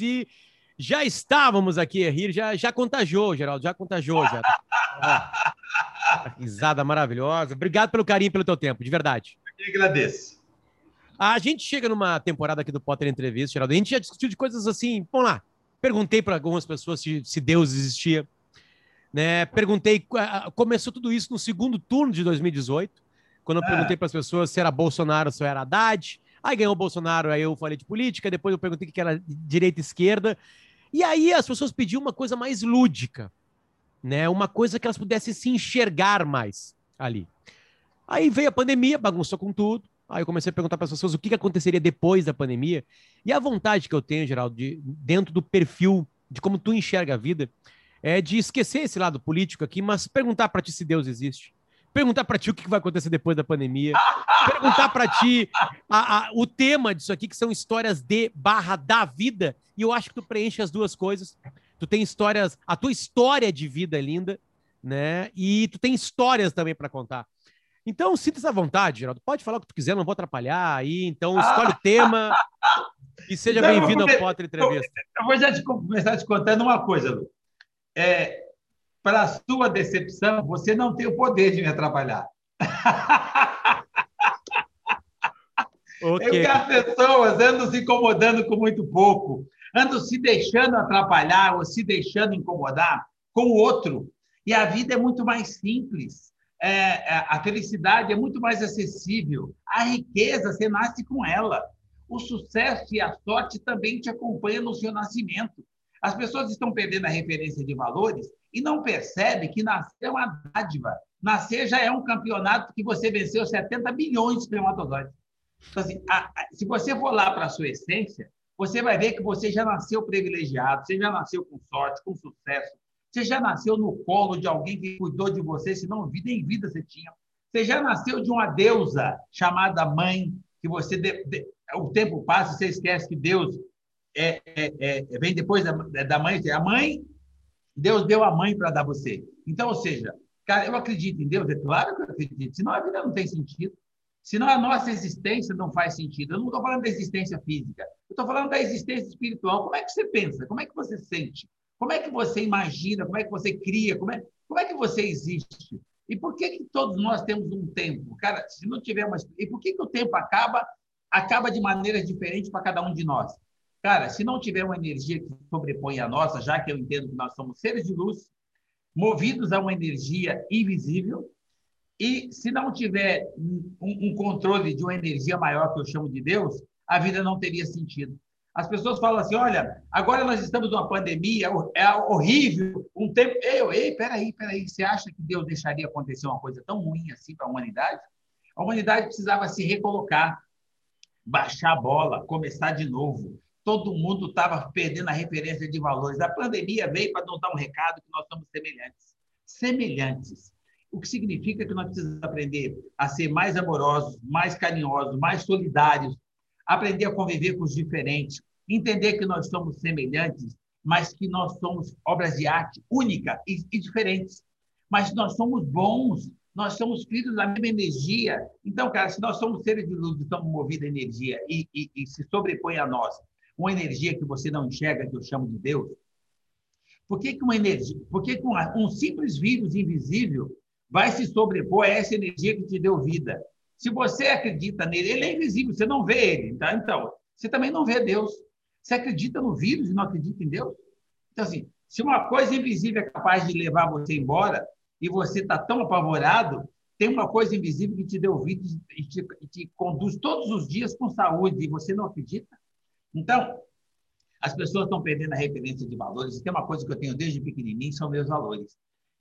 E já estávamos aqui a rir, já, já contagiou, Geraldo, já contagiou. Já. risada maravilhosa. Obrigado pelo carinho, pelo teu tempo, de verdade. Eu que agradeço. A gente chega numa temporada aqui do Potter Entrevista, Geraldo. A gente já discutiu de coisas assim. Vamos lá. Perguntei para algumas pessoas se, se Deus existia. Né? Perguntei. Começou tudo isso no segundo turno de 2018, quando eu é. perguntei para as pessoas se era Bolsonaro ou se era Haddad. Aí ganhou o Bolsonaro, aí eu falei de política, depois eu perguntei o que era direita e esquerda. E aí as pessoas pediam uma coisa mais lúdica, né? Uma coisa que elas pudessem se enxergar mais ali. Aí veio a pandemia, bagunçou com tudo. Aí eu comecei a perguntar para as pessoas o que, aconteceria depois da pandemia. E a vontade que eu tenho, Geraldo, de, dentro do perfil de como tu enxerga a vida, é de esquecer esse lado político aqui, mas perguntar para ti se Deus existe perguntar para ti o que vai acontecer depois da pandemia, perguntar para ti a, a, o tema disso aqui, que são histórias de barra da vida, e eu acho que tu preenche as duas coisas. Tu tem histórias, a tua história de vida é linda, né? E tu tem histórias também para contar. Então, sinta essa vontade, Geraldo. Pode falar o que tu quiser, não vou atrapalhar aí. Então, escolhe o tema e seja então, bem-vindo ao Potter Entrevista. Eu vou já te, começar te contando uma coisa, Lu. É, para sua decepção, você não tem o poder de me atrapalhar. Okay. Eu as pessoas andam se incomodando com muito pouco, andam se deixando atrapalhar ou se deixando incomodar com o outro. E a vida é muito mais simples. É, é, a felicidade é muito mais acessível. A riqueza, você nasce com ela. O sucesso e a sorte também te acompanham no seu nascimento. As pessoas estão perdendo a referência de valores e não percebem que nascer é uma dádiva. Nascer já é um campeonato que você venceu 70 bilhões de espermatozoides. Então, assim, a, a, se você for lá para a sua essência, você vai ver que você já nasceu privilegiado, você já nasceu com sorte, com sucesso, você já nasceu no colo de alguém que cuidou de você, se não vida em vida você tinha. Você já nasceu de uma deusa chamada mãe, que você de, de, o tempo passa, você esquece que Deus é, é, é, vem depois da, da mãe. A mãe, Deus deu a mãe para dar você. Então, ou seja, cara, eu acredito em Deus, é claro que eu acredito, senão a vida não tem sentido. Senão a nossa existência não faz sentido. Eu não estou falando da existência física, eu estou falando da existência espiritual. Como é que você pensa? Como é que você sente? Como é que você imagina? Como é que você cria? Como é, como é que você existe? E por que, que todos nós temos um tempo? Cara, se não tiver uma. E por que, que o tempo acaba, acaba de maneiras diferentes para cada um de nós? Cara, se não tiver uma energia que sobrepõe a nossa, já que eu entendo que nós somos seres de luz, movidos a uma energia invisível, e se não tiver um, um controle de uma energia maior, que eu chamo de Deus, a vida não teria sentido. As pessoas falam assim: olha, agora nós estamos numa pandemia, é horrível, um tempo. Ei, ei, peraí, peraí, você acha que Deus deixaria acontecer uma coisa tão ruim assim para a humanidade? A humanidade precisava se recolocar, baixar a bola, começar de novo todo mundo estava perdendo a referência de valores. A pandemia veio para nos dar um recado que nós somos semelhantes. Semelhantes. O que significa que nós precisamos aprender a ser mais amorosos, mais carinhosos, mais solidários, aprender a conviver com os diferentes, entender que nós somos semelhantes, mas que nós somos obras de arte única e, e diferentes. Mas nós somos bons, nós somos filhos da mesma energia. Então, cara, se nós somos seres de luz, estamos movidos a energia e, e, e se sobrepõe a nós, uma energia que você não enxerga, que eu chamo de Deus? Por que, que uma energia, por que, que um simples vírus invisível vai se sobrepor a essa energia que te deu vida? Se você acredita nele, ele é invisível, você não vê ele, tá? Então, você também não vê Deus. Você acredita no vírus e não acredita em Deus? Então, assim, se uma coisa invisível é capaz de levar você embora e você está tão apavorado, tem uma coisa invisível que te deu vida e te, e te conduz todos os dias com saúde e você não acredita? Então, as pessoas estão perdendo a referência de valores. E tem uma coisa que eu tenho desde pequenininho, são meus valores.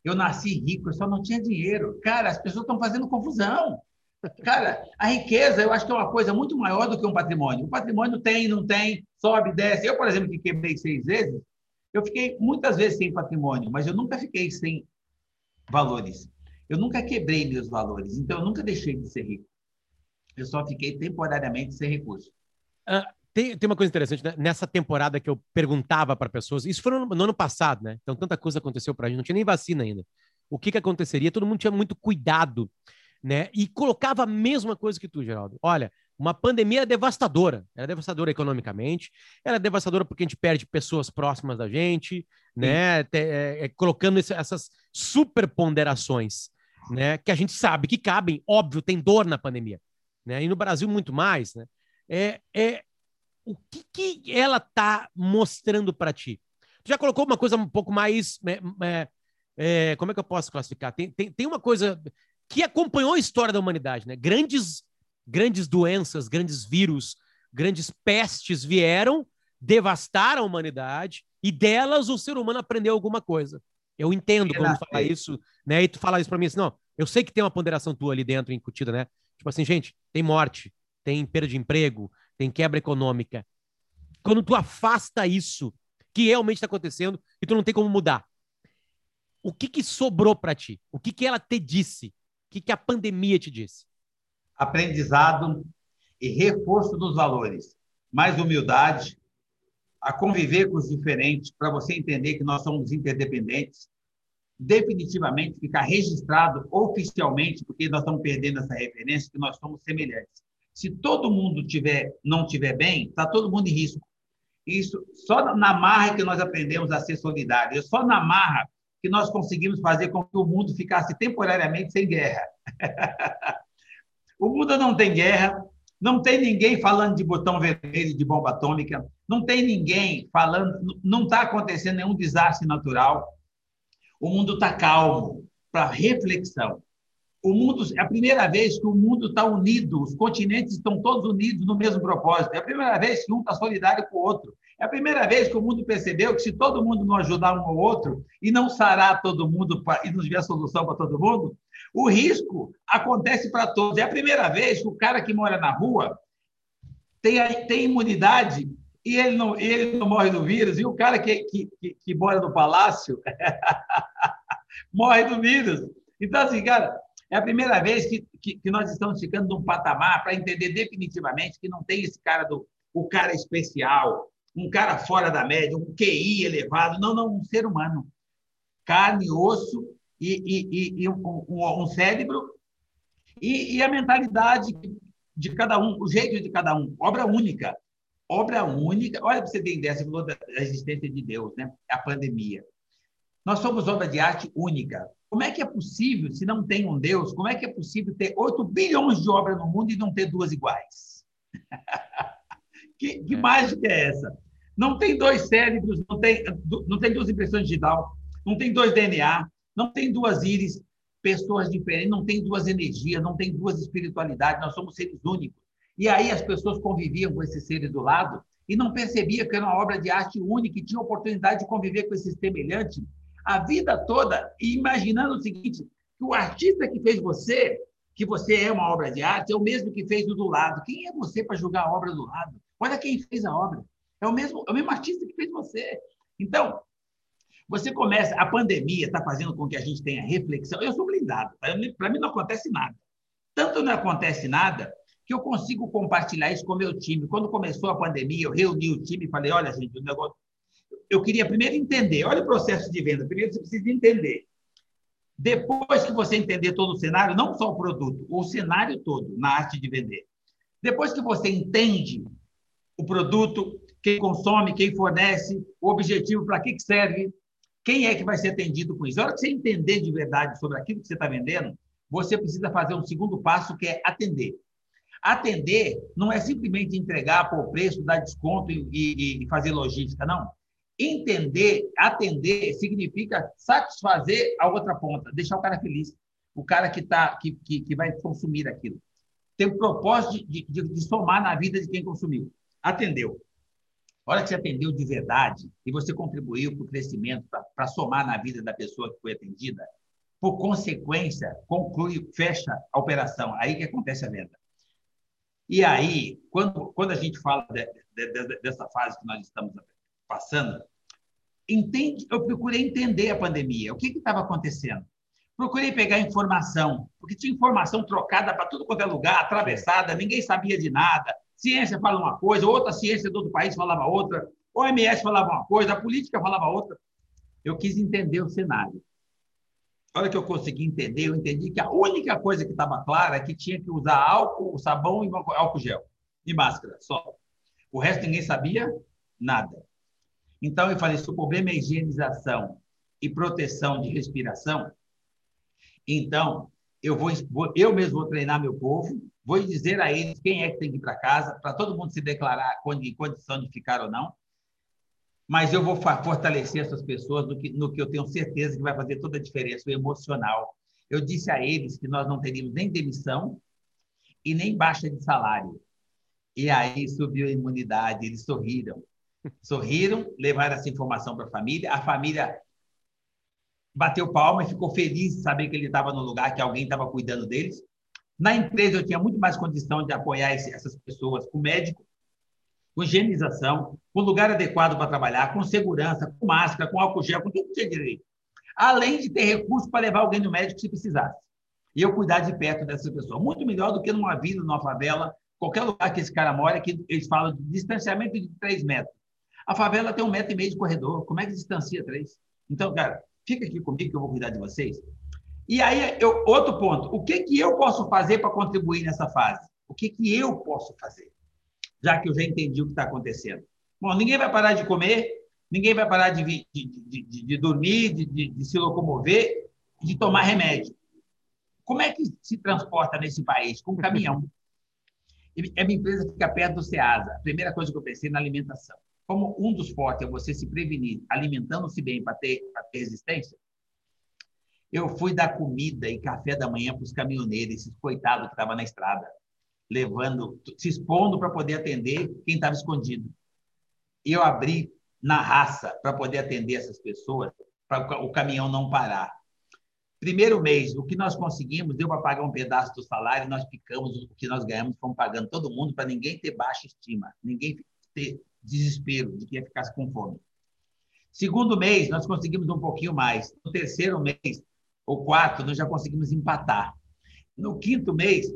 Eu nasci rico, eu só não tinha dinheiro. Cara, as pessoas estão fazendo confusão. Cara, a riqueza eu acho que é uma coisa muito maior do que um patrimônio. O patrimônio tem, não tem, sobe, desce. Eu, por exemplo, que quebrei seis vezes, eu fiquei muitas vezes sem patrimônio, mas eu nunca fiquei sem valores. Eu nunca quebrei meus valores, então eu nunca deixei de ser rico. Eu só fiquei temporariamente sem recurso. Ah, tem, tem uma coisa interessante, né? nessa temporada que eu perguntava para pessoas, isso foi no, no, ano passado, né? Então tanta coisa aconteceu para a gente, não tinha nem vacina ainda. O que que aconteceria? Todo mundo tinha muito cuidado, né? E colocava a mesma coisa que tu, Geraldo. Olha, Uma pandemia devastadora. Ela é devastadora economicamente, ela é devastadora porque a gente perde pessoas próximas da gente, né? É, é, colocando esse, essas superponderações, né? Que a gente sabe que cabem, óbvio, tem dor na pandemia, né? E no Brasil muito mais, né? É, é o que, que ela tá mostrando para ti? Tu já colocou uma coisa um pouco mais, é, é, é, como é que eu posso classificar? Tem, tem, tem uma coisa que acompanhou a história da humanidade, né? Grandes grandes doenças, grandes vírus, grandes pestes vieram, devastaram a humanidade e delas o ser humano aprendeu alguma coisa. Eu entendo quando tu fala isso, né? E tu fala isso para mim assim, não, eu sei que tem uma ponderação tua ali dentro incutida, né? Tipo assim, gente, tem morte, tem perda de emprego, tem quebra econômica. Quando tu afasta isso que realmente está acontecendo e tu não tem como mudar, o que que sobrou para ti? O que que ela te disse? O que que a pandemia te disse? aprendizado e reforço dos valores, mais humildade, a conviver com os diferentes, para você entender que nós somos interdependentes, definitivamente ficar registrado oficialmente, porque nós estamos perdendo essa referência, que nós somos semelhantes. Se todo mundo tiver, não tiver bem, está todo mundo em risco. Isso só na marra que nós aprendemos a ser solidários, só na marra que nós conseguimos fazer com que o mundo ficasse temporariamente sem guerra. O mundo não tem guerra, não tem ninguém falando de botão vermelho de bomba atômica, não tem ninguém falando, não está acontecendo nenhum desastre natural. O mundo está calmo para reflexão. O mundo é a primeira vez que o mundo está unido, os continentes estão todos unidos no mesmo propósito. É a primeira vez que um está solidário com o outro. É a primeira vez que o mundo percebeu que se todo mundo não ajudar um ao outro e não sarar todo mundo pra, e não tiver solução para todo mundo, o risco acontece para todos. É a primeira vez que o cara que mora na rua tem, tem imunidade e ele não, ele não morre do vírus, e o cara que, que, que, que mora no palácio morre do vírus. Então, assim, cara, é a primeira vez que, que, que nós estamos ficando num patamar para entender definitivamente que não tem esse cara do o cara especial, um cara fora da média, um QI elevado. Não, não, um ser humano. Carne, osso e, e, e um, um, um, cérebro e, e, a mentalidade de cada um, o jeito de cada um. Obra única. Obra única. Olha, para você ter ideia, você falou da existência de Deus, né? A pandemia. Nós somos obra de arte única. Como é que é possível, se não tem um Deus, como é que é possível ter 8 bilhões de obras no mundo e não ter duas iguais? que, que é. mágica é essa? Não tem dois cérebros, não tem, não tem duas impressões digital, não tem dois DNA, não tem duas íris, pessoas diferentes, não tem duas energias, não tem duas espiritualidades, nós somos seres únicos. E aí as pessoas conviviam com esses seres do lado e não percebia que era uma obra de arte única e tinha oportunidade de conviver com esse semelhante a vida toda, imaginando o seguinte, que o artista que fez você, que você é uma obra de arte, é o mesmo que fez o do lado. Quem é você para julgar a obra do lado? Olha quem fez a obra. É o mesmo, é o mesmo artista que fez você. Então, você começa, a pandemia está fazendo com que a gente tenha reflexão. Eu sou blindado, para mim não acontece nada. Tanto não acontece nada que eu consigo compartilhar isso com o meu time. Quando começou a pandemia, eu reuni o time e falei: olha, gente, o negócio. Eu queria primeiro entender, olha o processo de venda. Primeiro você precisa entender. Depois que você entender todo o cenário, não só o produto, o cenário todo na arte de vender. Depois que você entende o produto, quem consome, quem fornece, o objetivo, para que serve, quem é que vai ser atendido com isso. Na hora que você entender de verdade sobre aquilo que você está vendendo, você precisa fazer um segundo passo, que é atender. Atender não é simplesmente entregar por preço, dar desconto e, e, e fazer logística, não. Entender, atender, significa satisfazer a outra ponta, deixar o cara feliz, o cara que, tá, que, que, que vai consumir aquilo. Tem o propósito de, de, de somar na vida de quem consumiu atendeu. A hora que você atendeu de verdade e você contribuiu para o crescimento, para somar na vida da pessoa que foi atendida, por consequência, conclui, fecha a operação. Aí que acontece a venda. E aí, quando, quando a gente fala de, de, de, dessa fase que nós estamos passando, entende, eu procurei entender a pandemia, o que estava acontecendo. Procurei pegar informação, porque tinha informação trocada para tudo quanto é lugar, atravessada, ninguém sabia de nada, ciência fala uma coisa, outra ciência do outro país falava outra, OMS falava uma coisa, a política falava outra. Eu quis entender o cenário. a hora que eu consegui entender, eu entendi que a única coisa que estava clara é que tinha que usar álcool, sabão e álcool gel e máscara, só. O resto ninguém sabia nada. Então eu falei, se o problema é higienização e proteção de respiração, então eu vou eu mesmo vou treinar meu povo, vou dizer a eles quem é que tem que ir para casa, para todo mundo se declarar em condição de ficar ou não. Mas eu vou fortalecer essas pessoas no que, no que eu tenho certeza que vai fazer toda a diferença, o emocional. Eu disse a eles que nós não teríamos nem demissão e nem baixa de salário. E aí subiu a imunidade, eles sorriram. Sorriram, levaram essa informação para a família. A família bateu palma e ficou feliz de saber que ele estava no lugar, que alguém estava cuidando deles. Na empresa, eu tinha muito mais condição de apoiar esse, essas pessoas com médico, com higienização, com lugar adequado para trabalhar, com segurança, com máscara, com álcool gel, com tudo que tinha direito. Além de ter recurso para levar alguém no médico se precisasse. E eu cuidar de perto dessa pessoa. Muito melhor do que numa vila, numa favela, qualquer lugar que esse cara mora, que eles falam de distanciamento de 3 metros. A favela tem um metro e meio de corredor. Como é que distancia três? Então, cara, fica aqui comigo que eu vou cuidar de vocês. E aí, eu, outro ponto, o que, que eu posso fazer para contribuir nessa fase? O que, que eu posso fazer? Já que eu já entendi o que está acontecendo. Bom, ninguém vai parar de comer, ninguém vai parar de, de, de, de, dormir, de, se locomover, de tomar remédio. Como é que se transporta nesse país? Com caminhão. A minha empresa fica perto do SEASA. A primeira coisa que eu pensei na alimentação como um dos fortes é você se prevenir alimentando-se bem para ter, ter resistência, eu fui dar comida e café da manhã para os caminhoneiros, esses coitados que estavam na estrada, levando, se expondo para poder atender quem estava escondido. E eu abri na raça para poder atender essas pessoas, para o caminhão não parar. Primeiro mês, o que nós conseguimos deu para pagar um pedaço do salário, nós picamos o que nós ganhamos, fomos pagando todo mundo para ninguém ter baixa estima, ninguém ter desespero de que ia ficar com fome. Segundo mês, nós conseguimos um pouquinho mais. No terceiro mês, ou quarto, nós já conseguimos empatar. No quinto mês,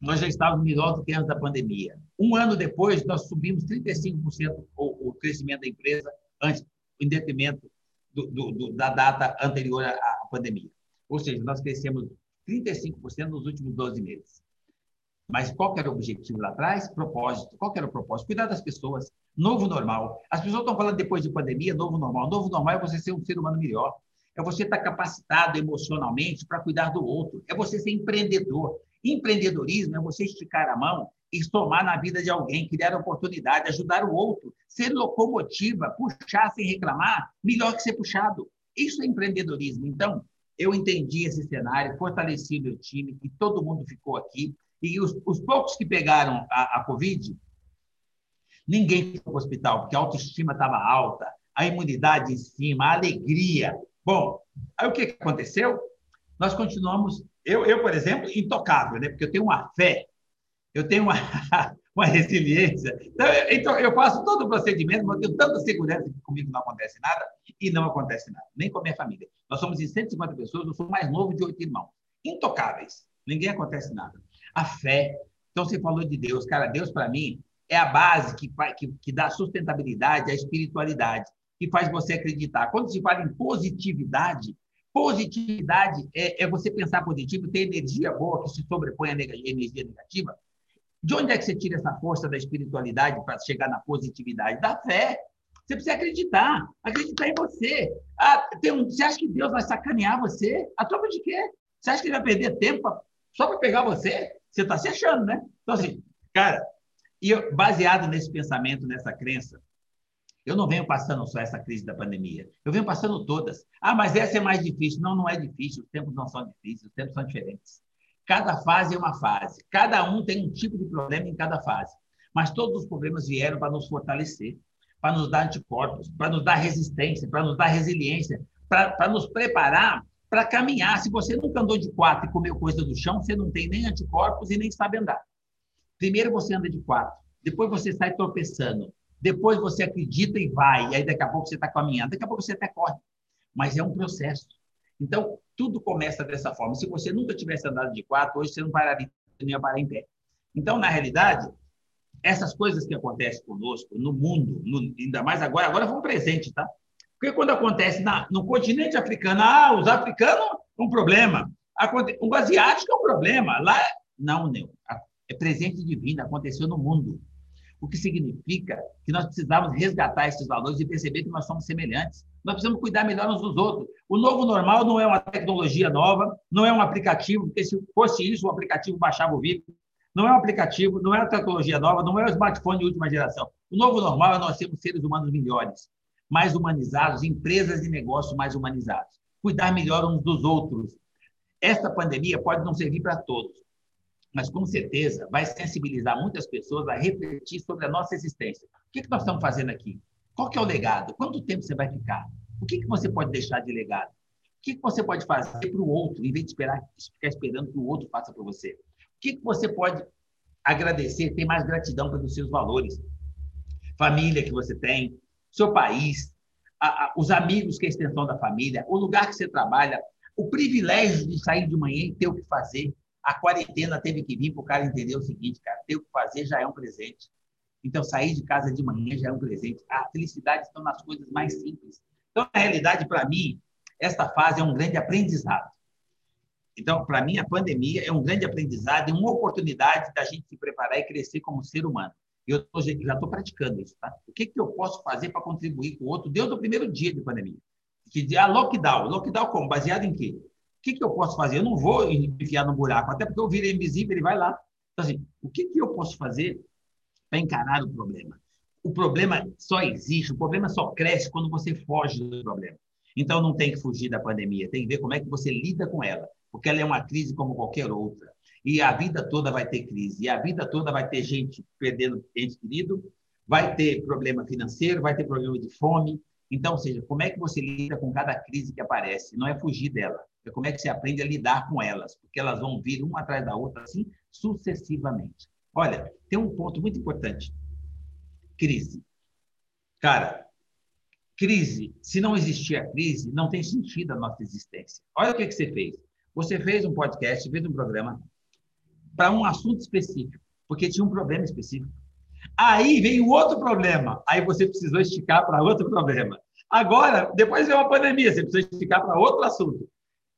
nós já estávamos melhor do que antes da pandemia. Um ano depois, nós subimos 35% o, o crescimento da empresa, antes, em detrimento do, do, do, da data anterior à, pandemia. Ou seja, nós crescemos 35% nos últimos 12 meses. Mas qual era o objetivo lá atrás? Propósito. Qual era o propósito? Cuidar das pessoas. Novo normal. As pessoas estão falando depois de pandemia, novo normal. Novo normal é você ser um ser humano melhor. É você estar capacitado emocionalmente para cuidar do outro. É você ser empreendedor. Empreendedorismo é você esticar a mão e somar na vida de alguém, criar oportunidade, ajudar o outro, ser locomotiva, puxar sem reclamar, melhor que ser puxado. Isso é empreendedorismo. Então, eu entendi esse cenário, fortaleci meu time e todo mundo ficou aqui. E os, os poucos que pegaram a, a Covid, ninguém foi para o hospital, porque a autoestima estava alta, a imunidade em cima, a alegria. Bom, aí o que, aconteceu? Nós continuamos, eu, eu, por exemplo, intocável, né? porque eu tenho uma fé, eu tenho uma, uma resiliência. Então, então, eu faço todo o procedimento, mas eu tenho tanta segurança que comigo não acontece nada e não acontece nada, nem com a minha família. Nós somos em 150 pessoas, eu sou mais novo de oito irmãos. Intocáveis, ninguém acontece nada a fé. Então, você falou de Deus. Cara, Deus, para mim, é a base que, que, que dá sustentabilidade à espiritualidade, que faz você acreditar. Quando se fala em positividade, positividade é, é você pensar positivo, ter energia boa que se sobrepõe à energia negativa. De onde é que você tira essa força da espiritualidade para chegar na positividade? Da fé. Você precisa acreditar, acreditar em você. Ah, um, você acha que Deus vai sacanear você? A tropa de quê? Você acha que ele vai perder tempo pra, só para pegar você? Você está se achando, né? Então, assim, cara, e eu, baseado nesse pensamento, nessa crença, eu não venho passando só essa crise da pandemia. Eu venho passando todas. Ah, mas essa é mais difícil. Não, não é difícil. Os tempos não são difíceis. Os tempos são diferentes. Cada fase é uma fase. Cada um tem um tipo de problema em cada fase. Mas todos os problemas vieram para nos fortalecer, para nos dar anticorpos, para nos dar resistência, para nos dar resiliência, para, nos preparar para caminhar. Se você nunca andou de quatro e comeu coisa do chão, você não tem nem anticorpos e nem sabe andar. Primeiro você anda de quatro, depois você sai tropeçando, depois você acredita e vai, e aí daqui a pouco você está caminhando, daqui a pouco você até corre. Mas é um processo. Então, tudo começa dessa forma. Se você nunca tivesse andado de quatro, hoje você não pararia, não ia parar em pé. Então, na realidade, essas coisas que acontecem conosco, no mundo, no, ainda mais agora, agora vão presente, tá? Porque quando acontece na, no continente africano, ah, os africanos, um problema. O asiático é um problema. Lá, não, não. É presente divino, aconteceu no mundo. O que significa que nós precisamos resgatar esses valores e perceber que nós somos semelhantes. Nós precisamos cuidar melhor uns dos outros. O novo normal não é uma tecnologia nova, não é um aplicativo, porque se fosse isso, o aplicativo baixava o vírus. Não é um aplicativo, não é uma tecnologia nova, não é um smartphone de última geração. O novo normal é nós sermos seres humanos melhores, mais humanizados, empresas e negócios mais humanizados. Cuidar melhor uns dos outros. Esta pandemia pode não servir para todos, mas com certeza vai sensibilizar muitas pessoas a refletir sobre a nossa existência. O que, que nós estamos fazendo aqui? Qual que é o legado? Quanto tempo você vai ficar? O que, que você pode deixar de legado? O que, que você pode fazer para o outro, em vez de esperar, ficar esperando que o outro faça para você? O que, que você pode agradecer, ter mais gratidão pelos seus valores? Família que você tem, seu país, a, a, os amigos que é a extensão da família, o lugar que você trabalha, o privilégio de sair de manhã e ter o que fazer, a quarentena teve que vir para o cara entender o seguinte, cara, ter o que fazer já é um presente. Então, sair de casa de manhã já é um presente. A felicidade está nas coisas mais simples. Então, na realidade, para mim, esta fase é um grande aprendizado. Então, para mim, a pandemia é um grande aprendizado e uma oportunidade da gente se preparar e crescer como ser humano. Eu tô, já estou praticando isso, tá? O que, que eu posso fazer para contribuir com o outro desde o primeiro dia de pandemia? Que a lockdown. Lockdown como? Baseado em quê? Que, que eu posso fazer? Eu não vou enfiar no buraco, até porque eu virei invisível, ele vai lá. Então, assim, o que, que eu posso fazer para encarar o problema? O problema só existe, o problema só cresce quando você foge do problema. Então, não tem que fugir da pandemia, tem que ver como é que você lida com ela, porque ela é uma crise como qualquer outra. E a vida toda vai ter crise, e a vida toda vai ter gente perdendo ente querido, vai ter problema financeiro, vai ter problema de fome. Então, ou seja, como é que você lida com cada crise que aparece? Não é fugir dela, é como é que você aprende a lidar com elas, porque elas vão vir uma atrás da outra, assim, sucessivamente. Olha, tem um ponto muito importante. Crise. Cara, crise, se não existir a crise, não tem sentido a nossa existência. Olha o que, que você fez. Você fez um podcast, fez um programa para um assunto específico, porque tinha um problema específico. Aí veio outro problema, aí você precisou esticar para outro problema. Agora, depois veio uma pandemia, você precisa esticar para outro assunto.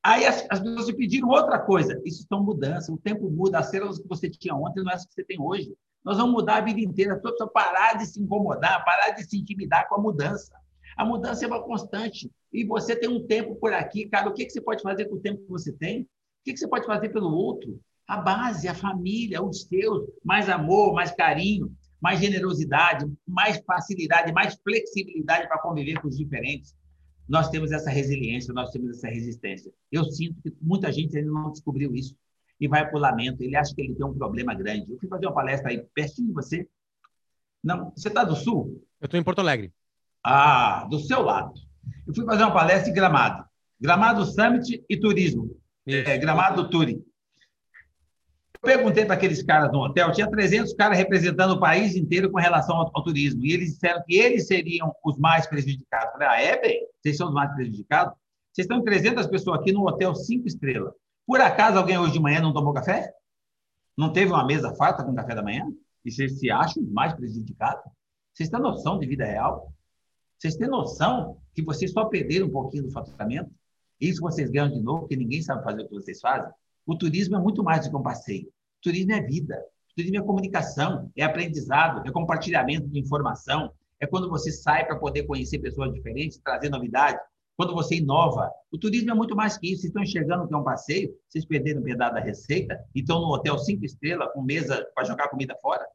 Aí as, as, pessoas te pediram outra coisa. Isso estão mudança, o tempo muda, as cenas que você tinha ontem não é as que você tem hoje. Nós vamos mudar a vida inteira. As pessoas parar de se incomodar, parar de se intimidar com a mudança. A mudança é uma constante. E você tem um tempo por aqui, cara. O que, que você pode fazer com o tempo que você tem? O que, que você pode fazer pelo outro? A base, a família, os seus, mais amor, mais carinho, mais generosidade, mais facilidade, mais flexibilidade para conviver com os diferentes nós temos essa resiliência, nós temos essa resistência. Eu sinto que muita gente ainda não descobriu isso e vai para o lamento. Ele acha que ele tem um problema grande. Eu fui fazer uma palestra aí pertinho de você. Não, você está do Sul? Eu estou em Porto Alegre. Ah, do seu lado. Eu fui fazer uma palestra em Gramado. Gramado Summit e Turismo. É, Gramado Touring perguntei para aqueles caras no hotel, tinha 300 caras representando o país inteiro com relação ao, ao, turismo, e eles disseram que eles seriam os mais prejudicados. Eu falei, ah, é, bem? Vocês são os mais prejudicados? Vocês estão 300 pessoas aqui no hotel cinco estrelas. Por acaso alguém hoje de manhã não tomou café? Não teve uma mesa farta com café da manhã? E vocês se acham os mais prejudicados? Vocês têm noção de vida real? Vocês têm noção que vocês só perderam um pouquinho do faturamento? Isso vocês ganham de novo, porque ninguém sabe fazer o que vocês fazem? O turismo é muito mais do que um passeio. O turismo é vida. O turismo é comunicação, é aprendizado, é compartilhamento de informação, é quando você sai para poder conhecer pessoas diferentes, trazer novidade, quando você inova. O turismo é muito mais que isso. Vocês estão enxergando que é um passeio, vocês perderam um pedaço da receita, estão no hotel cinco estrelas, com mesa para jogar comida fora.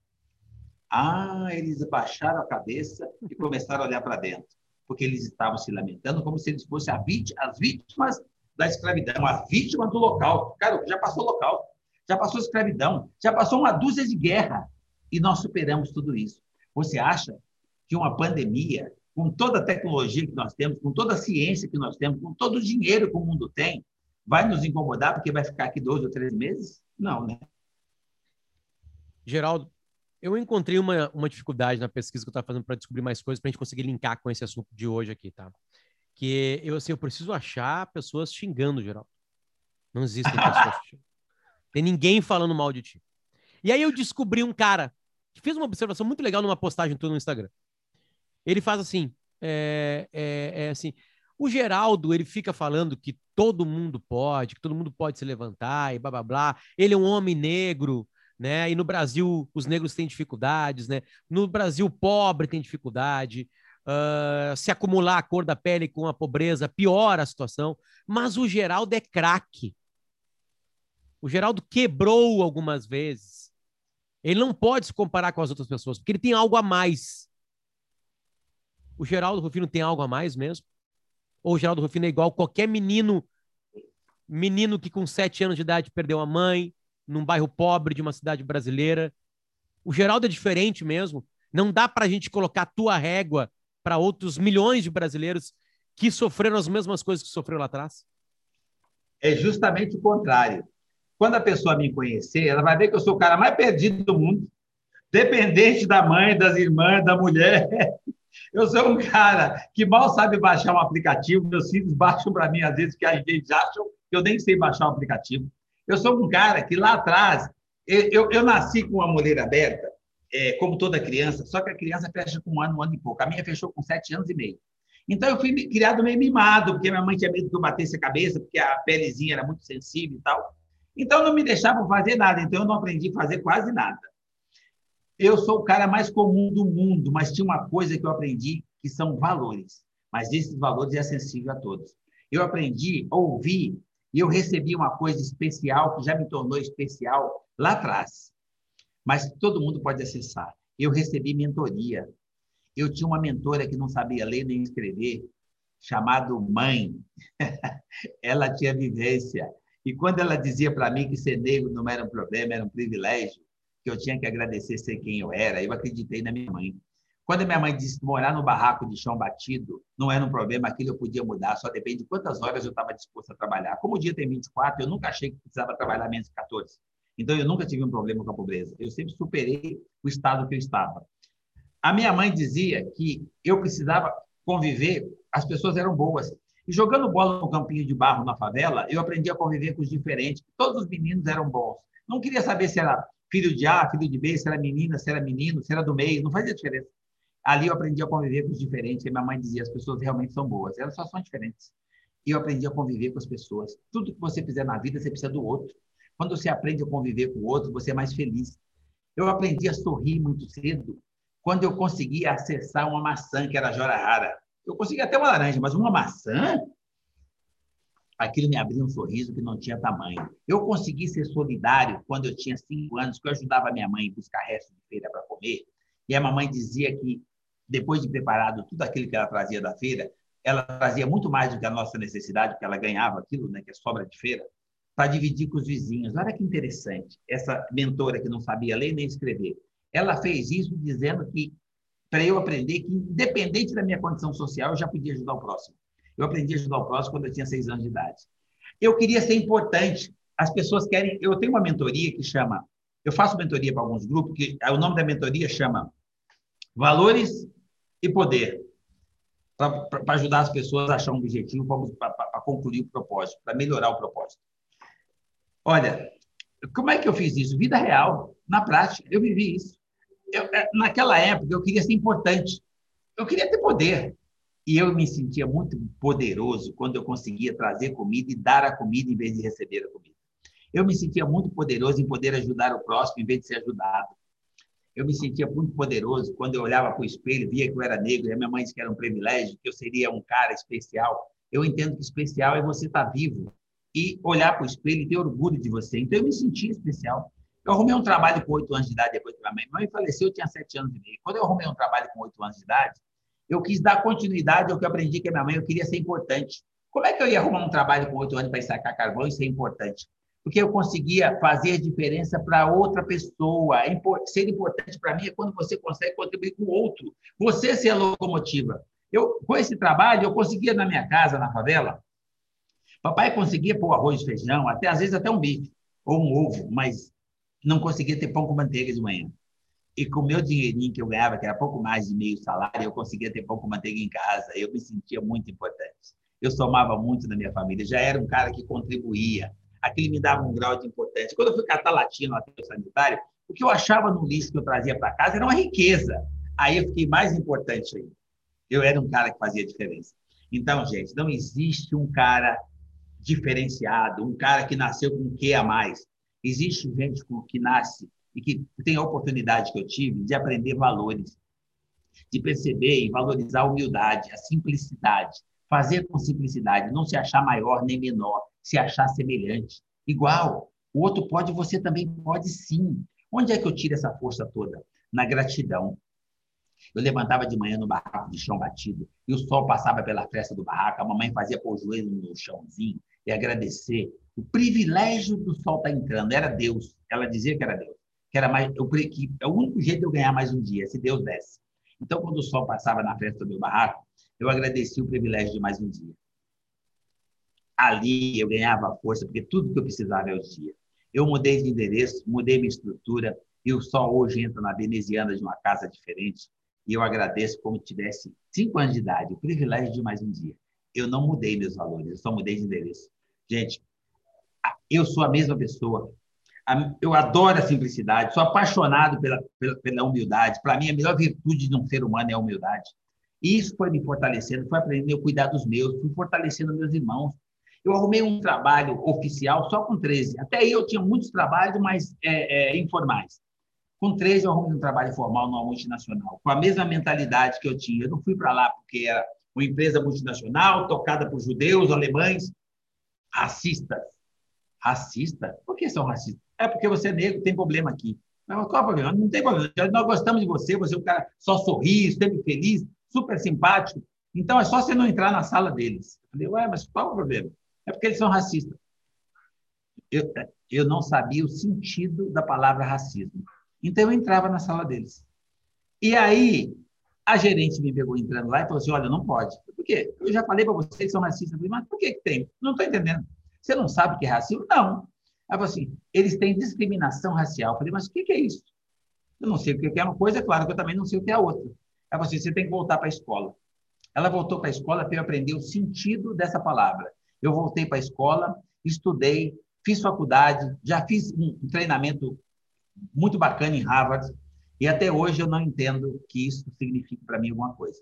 Ah, eles baixaram a cabeça e começaram a olhar para dentro, porque eles estavam se lamentando como se eles fossem as vítimas da escravidão, a vítima do local. Cara, já passou local, já passou escravidão, já passou uma dúzia de guerra e nós superamos tudo isso. Você acha que uma pandemia, com toda a tecnologia que nós temos, com toda a ciência que nós temos, com todo o dinheiro que o mundo tem, vai nos incomodar porque vai ficar aqui dois ou três meses? Não, né? Geraldo, eu encontrei uma, uma dificuldade na pesquisa que eu estava fazendo para descobrir mais coisas para a gente conseguir linkar com esse assunto de hoje aqui, tá? Que eu assim, eu preciso achar pessoas xingando, geral. Não existem pessoas xingando. Tem ninguém falando mal de ti. E aí eu descobri um cara que fez uma observação muito legal numa postagem tua no Instagram. Ele faz assim, é, é, é assim, O Geraldo, ele fica falando que todo mundo pode, que todo mundo pode se levantar e blá blá blá. Ele é um homem negro, né? E no Brasil os negros têm dificuldades, né? No Brasil pobre tem dificuldade. Uh, se acumular a cor da pele com a pobreza piora a situação. Mas o Geraldo é craque. O Geraldo quebrou algumas vezes. Ele não pode se comparar com as outras pessoas, porque ele tem algo a mais. O Geraldo Rufino tem algo a mais mesmo? Ou o Geraldo Rufino é igual qualquer menino, menino que com sete anos de idade perdeu a mãe, num bairro pobre de uma cidade brasileira? O Geraldo é diferente mesmo. Não dá para a gente colocar a tua régua para outros milhões de brasileiros que sofreram as mesmas coisas que sofreu lá atrás? É justamente o contrário. Quando a pessoa me conhecer, ela vai ver que eu sou o cara mais perdido do mundo, dependente da mãe, das irmãs, da mulher. Eu sou um cara que mal sabe baixar um aplicativo. Meus filhos baixam para mim, às vezes, que a gente acham que eu nem sei baixar um aplicativo. Eu sou um cara que lá atrás, eu, eu, eu nasci com uma mulher aberta, é, como toda criança, só que a criança fecha com um ano, um ano e pouco. A minha fechou com sete anos e meio. Então, eu fui criado meio mimado, porque minha mãe tinha medo que eu batesse a cabeça, porque a pelezinha era muito sensível e tal. Então, não me deixavam fazer nada. Então, eu não aprendi a fazer quase nada. Eu sou o cara mais comum do mundo, mas tinha uma coisa que eu aprendi que são valores. Mas esses valores é sensível a todos. Eu aprendi a ouvir e eu recebi uma coisa especial que já me tornou especial lá atrás. Mas todo mundo pode acessar. Eu recebi mentoria. Eu tinha uma mentora que não sabia ler nem escrever, chamado mãe. ela tinha vivência. E quando ela dizia para mim que ser negro não era um problema, era um privilégio, que eu tinha que agradecer ser quem eu era, eu acreditei na minha mãe. Quando minha mãe disse que morar no barraco de chão batido não era um problema, aquilo eu podia mudar, só depende de quantas horas eu estava disposto a trabalhar. Como o dia tem 24, eu nunca achei que precisava trabalhar menos de 14. Então, eu nunca tive um problema com a pobreza. Eu sempre superei o estado que eu estava. A minha mãe dizia que eu precisava conviver, as pessoas eram boas. E jogando bola no campinho de barro na favela, eu aprendi a conviver com os diferentes. Todos os meninos eram bons. Não queria saber se era filho de A, filho de B, se era menina, se era menino, se era do meio, não fazia diferença. Ali eu aprendi a conviver com os diferentes, e minha mãe dizia, as pessoas realmente são boas, elas só são diferentes. E eu aprendi a conviver com as pessoas. Tudo que você fizer na vida, você precisa do outro. Quando você aprende a conviver com o outro, você é mais feliz. Eu aprendi a sorrir muito cedo, quando eu conseguia acessar uma maçã que era jora rara. Eu conseguia até uma laranja, mas uma maçã? aquilo me abriu um sorriso que não tinha tamanho. Eu consegui ser solidário quando eu tinha cinco anos, que eu ajudava minha mãe a buscar resto de feira para comer. E a mamãe dizia que, depois de preparado tudo aquilo que ela trazia da feira, ela trazia muito mais do que a nossa necessidade, porque ela ganhava aquilo, né, que é sobra de feira, para dividir com os vizinhos. Olha que interessante. Essa mentora que não sabia ler nem escrever. Ela fez isso dizendo que, para eu aprender que, independente da minha condição social, eu já podia ajudar o próximo. Eu aprendi a ajudar o próximo quando eu tinha seis anos de idade. Eu queria ser importante. As pessoas querem. Eu tenho uma mentoria que chama. Eu faço mentoria para alguns grupos, que o nome da mentoria chama Valores e Poder. Para ajudar as pessoas a achar um objetivo, para concluir o propósito, para melhorar o propósito. Olha, como é que eu fiz isso? Vida real, na prática, eu vivi isso. Eu, é, naquela época, eu queria ser importante. Eu queria ter poder. E eu me sentia muito poderoso quando eu conseguia trazer comida e dar a comida em vez de receber a comida. Eu me sentia muito poderoso em poder ajudar o próximo em vez de ser ajudado. Eu me sentia muito poderoso quando eu olhava para o espelho, via que eu era negro, e a minha mãe disse que era um privilégio, que eu seria um cara especial. Eu entendo que especial é você estar vivo e olhar para o espelho e ter orgulho de você. Então, eu me sentia especial. Eu arrumei um trabalho com oito anos de idade depois que minha mãe, minha mãe faleceu, eu tinha sete anos e meio. Quando eu arrumei um trabalho com oito anos de idade, eu quis dar continuidade ao que eu aprendi com a minha mãe, eu queria ser importante. Como é que eu ia arrumar um trabalho com oito anos para sacar carvão e ser importante? Porque eu conseguia fazer diferença para outra pessoa. Ser importante para mim é quando você consegue contribuir com o outro. Você ser a locomotiva. Eu, com esse trabalho, eu conseguia na minha casa, na favela, papai conseguia pôr arroz feijão, até às vezes até um bife ou um ovo, mas não conseguia ter pão com manteiga de manhã. E com o meu dinheirinho que eu ganhava, que era pouco mais de meio salário, eu conseguia ter pão com manteiga em casa. Eu me sentia muito importante. Eu somava muito na minha família. Já era um cara que contribuía. Aquilo me dava um grau de importância. Quando eu fui catar latino até o sanitário, o que eu achava no lixo que eu trazia para casa era uma riqueza. Aí eu fiquei mais importante ainda. Eu era um cara que fazia diferença. Então, gente, não existe um cara diferenciado, um cara que nasceu com o que a mais. Existe gente que nasce e que tem a oportunidade que eu tive de aprender valores, de perceber e valorizar a humildade, a simplicidade, fazer com simplicidade, não se achar maior nem menor, se achar semelhante, igual. O outro pode, você também pode sim. Onde é que eu tiro essa força toda? Na gratidão. Eu levantava de manhã no barraco de chão batido e o sol passava pela fresta do barraco, a mamãe fazia pôr o joelho no chãozinho e agradecer. O privilégio do sol estar tá entrando era Deus. Ela dizia que era Deus. Que era mais, eu, que é o único jeito de eu ganhar mais um dia, se Deus desse. Então, quando o sol passava na fresta do meu barraco, eu agradeci o privilégio de mais um dia. Ali eu ganhava força, porque tudo que eu precisava o dia. Eu mudei de endereço, mudei minha estrutura, e o sol hoje entra na veneziana de uma casa diferente. E eu agradeço como tivesse cinco anos de idade, o privilégio de mais um dia. Eu não mudei meus valores, eu só mudei de endereço. Gente, eu sou a mesma pessoa. Eu adoro a simplicidade, sou apaixonado pela, pela, pela humildade. Para mim, a melhor virtude de um ser humano é a humildade. Isso foi me fortalecendo, foi aprendendo a cuidar dos meus, fui fortalecendo meus irmãos. Eu arrumei um trabalho oficial só com 13. Até aí eu tinha muitos trabalhos, mas é, é, informais. Com 13 eu arrumei um trabalho formal numa multinacional, com a mesma mentalidade que eu tinha. Eu não fui para lá porque era uma empresa multinacional, tocada por judeus, alemães, racistas. Racista? Por que são racistas? É porque você é negro, tem problema aqui. Mas qual é o problema? Não tem problema. Nós gostamos de você, você é um cara só sorri, sempre feliz, super simpático. Então é só você não entrar na sala deles. Eu falei, ué, mas qual é o problema? É porque eles são racistas. Eu, eu não sabia o sentido da palavra racismo. Então eu entrava na sala deles. E aí a gerente me pegou entrando lá e falou assim: olha, não pode. Por quê? Eu já falei para vocês que são racistas. Falei, mas por que, que tem? Não estou entendendo. Você não sabe o que é racismo? Não. Ela falou assim: eles têm discriminação racial. Eu falei, mas o que, que é isso? Eu não sei o que é uma coisa, é claro que eu também não sei o que é a outra. Ela falou assim: você tem que voltar para a escola. Ela voltou para a escola para eu aprender o sentido dessa palavra. Eu voltei para a escola, estudei, fiz faculdade, já fiz um treinamento muito bacana em Harvard, e até hoje eu não entendo que isso signifique para mim alguma coisa.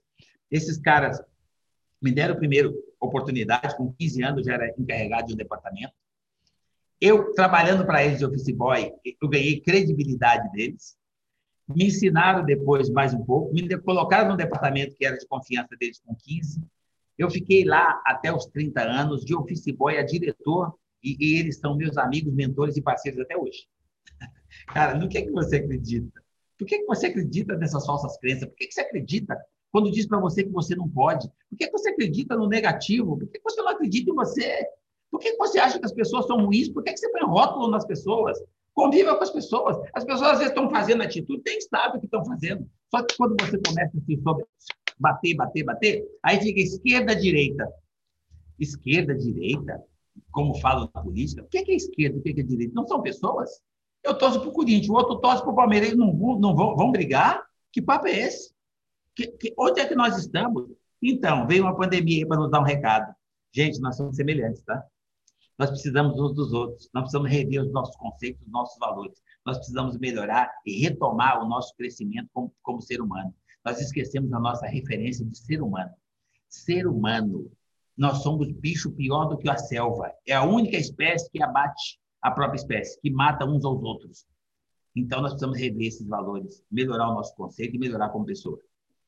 Esses caras me deram primeiro oportunidade, com 15 anos já era encarregado de um departamento. Eu, trabalhando para eles de office boy, eu ganhei credibilidade deles. Me ensinaram depois mais um pouco, me colocaram no departamento que era de confiança deles com 15. Eu fiquei lá até os 30 anos, de office boy a diretor, e, e eles são meus amigos, mentores e parceiros até hoje. Cara, no que, é que você acredita? Por que, que você acredita nessas falsas crenças? Por que, que você acredita quando diz para você que você não pode? Por que, que você acredita no negativo? Por que, que você não acredita em você? Por que, que você acha que as pessoas são ruins? Por que, que você põe rótulo nas pessoas? Conviva com as pessoas. As pessoas às vezes estão fazendo atitude, tem sabe o que estão fazendo. Só que quando você começa a se sobre, bater, bater, bater, aí fica esquerda, direita. Esquerda, direita, como falam na política, o que é esquerda, o que é direita? Não são pessoas? Eu torço para o Corinthians, o outro torce para o Palmeiras. Eles não, não vão, vão brigar? Que papo é esse? Que, que, onde é que nós estamos? Então, veio uma pandemia aí para nos dar um recado. Gente, nós somos semelhantes, tá? Nós precisamos uns dos outros. Nós precisamos rever os nossos conceitos, os nossos valores. Nós precisamos melhorar e retomar o nosso crescimento como, como ser humano. Nós esquecemos a nossa referência de ser humano. Ser humano. Nós somos bicho pior do que a selva. É a única espécie que abate a própria espécie, que mata uns aos outros. Então, nós precisamos rever esses valores, melhorar o nosso conceito e melhorar como pessoa.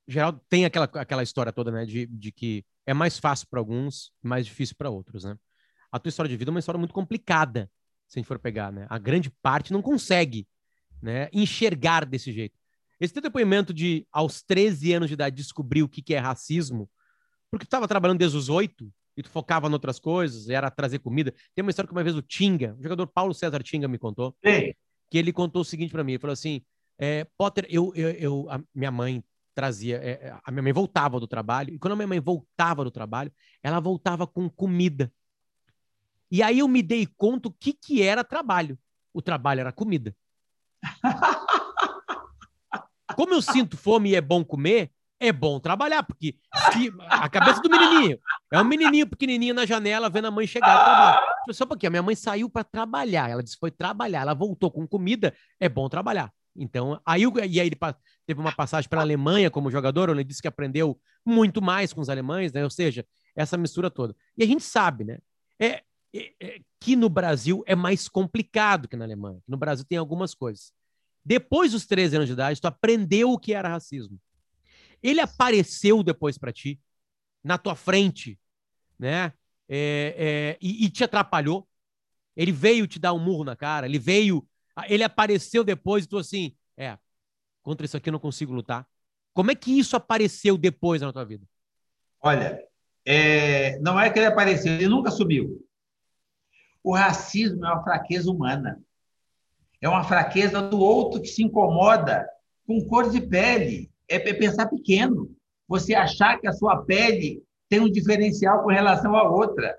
Geraldo, tem aquela, aquela história toda, né, de, de que é mais fácil para alguns, mais difícil para outros, né? A tua história de vida é uma história muito complicada, se a gente for pegar, né? A grande parte não consegue, né, enxergar desse jeito. Esse teu depoimento de, aos 13 anos de idade, descobrir o que, que é racismo, porque tu estava trabalhando desde os 8, e tu focava em outras coisas, era trazer comida. Tem uma história que uma vez o Tinga, o jogador Paulo César Tinga me contou, Sim. que ele contou o seguinte para mim, ele falou assim, é, Potter, eu, eu, eu a minha mãe trazia, é, a minha mãe voltava do trabalho, e quando a minha mãe voltava do trabalho, ela voltava com comida. E aí eu me dei conta o que, que era trabalho. O trabalho era comida. Como eu sinto fome e é bom comer, é bom trabalhar, porque a cabeça do menininho é um menininho pequenininho na janela vendo a mãe chegar do trabalho. Só porque a minha mãe saiu para trabalhar, ela disse foi trabalhar, ela voltou com comida, é bom trabalhar. Então, aí, e aí ele teve uma passagem para a Alemanha como jogador, onde ele disse que aprendeu muito mais com os alemães, né? Ou seja, essa mistura toda. E a gente sabe, né? É, é, é, que no Brasil é mais complicado que na Alemanha. No Brasil tem algumas coisas. Depois dos 13 anos de idade, tu aprendeu o que era racismo. Ele apareceu depois para ti, na tua frente, né? É, é, e, e, te atrapalhou. Ele veio te dar um murro na cara, ele veio, ele apareceu depois e tu assim, é, contra isso aqui eu não consigo lutar. Como é que isso apareceu depois na tua vida? Olha, é, não é que ele apareceu, ele nunca sumiu. O racismo é uma fraqueza humana. É uma fraqueza do outro que se incomoda com cor de pele. É pensar pequeno. Você achar que a sua pele tem um diferencial com relação à outra.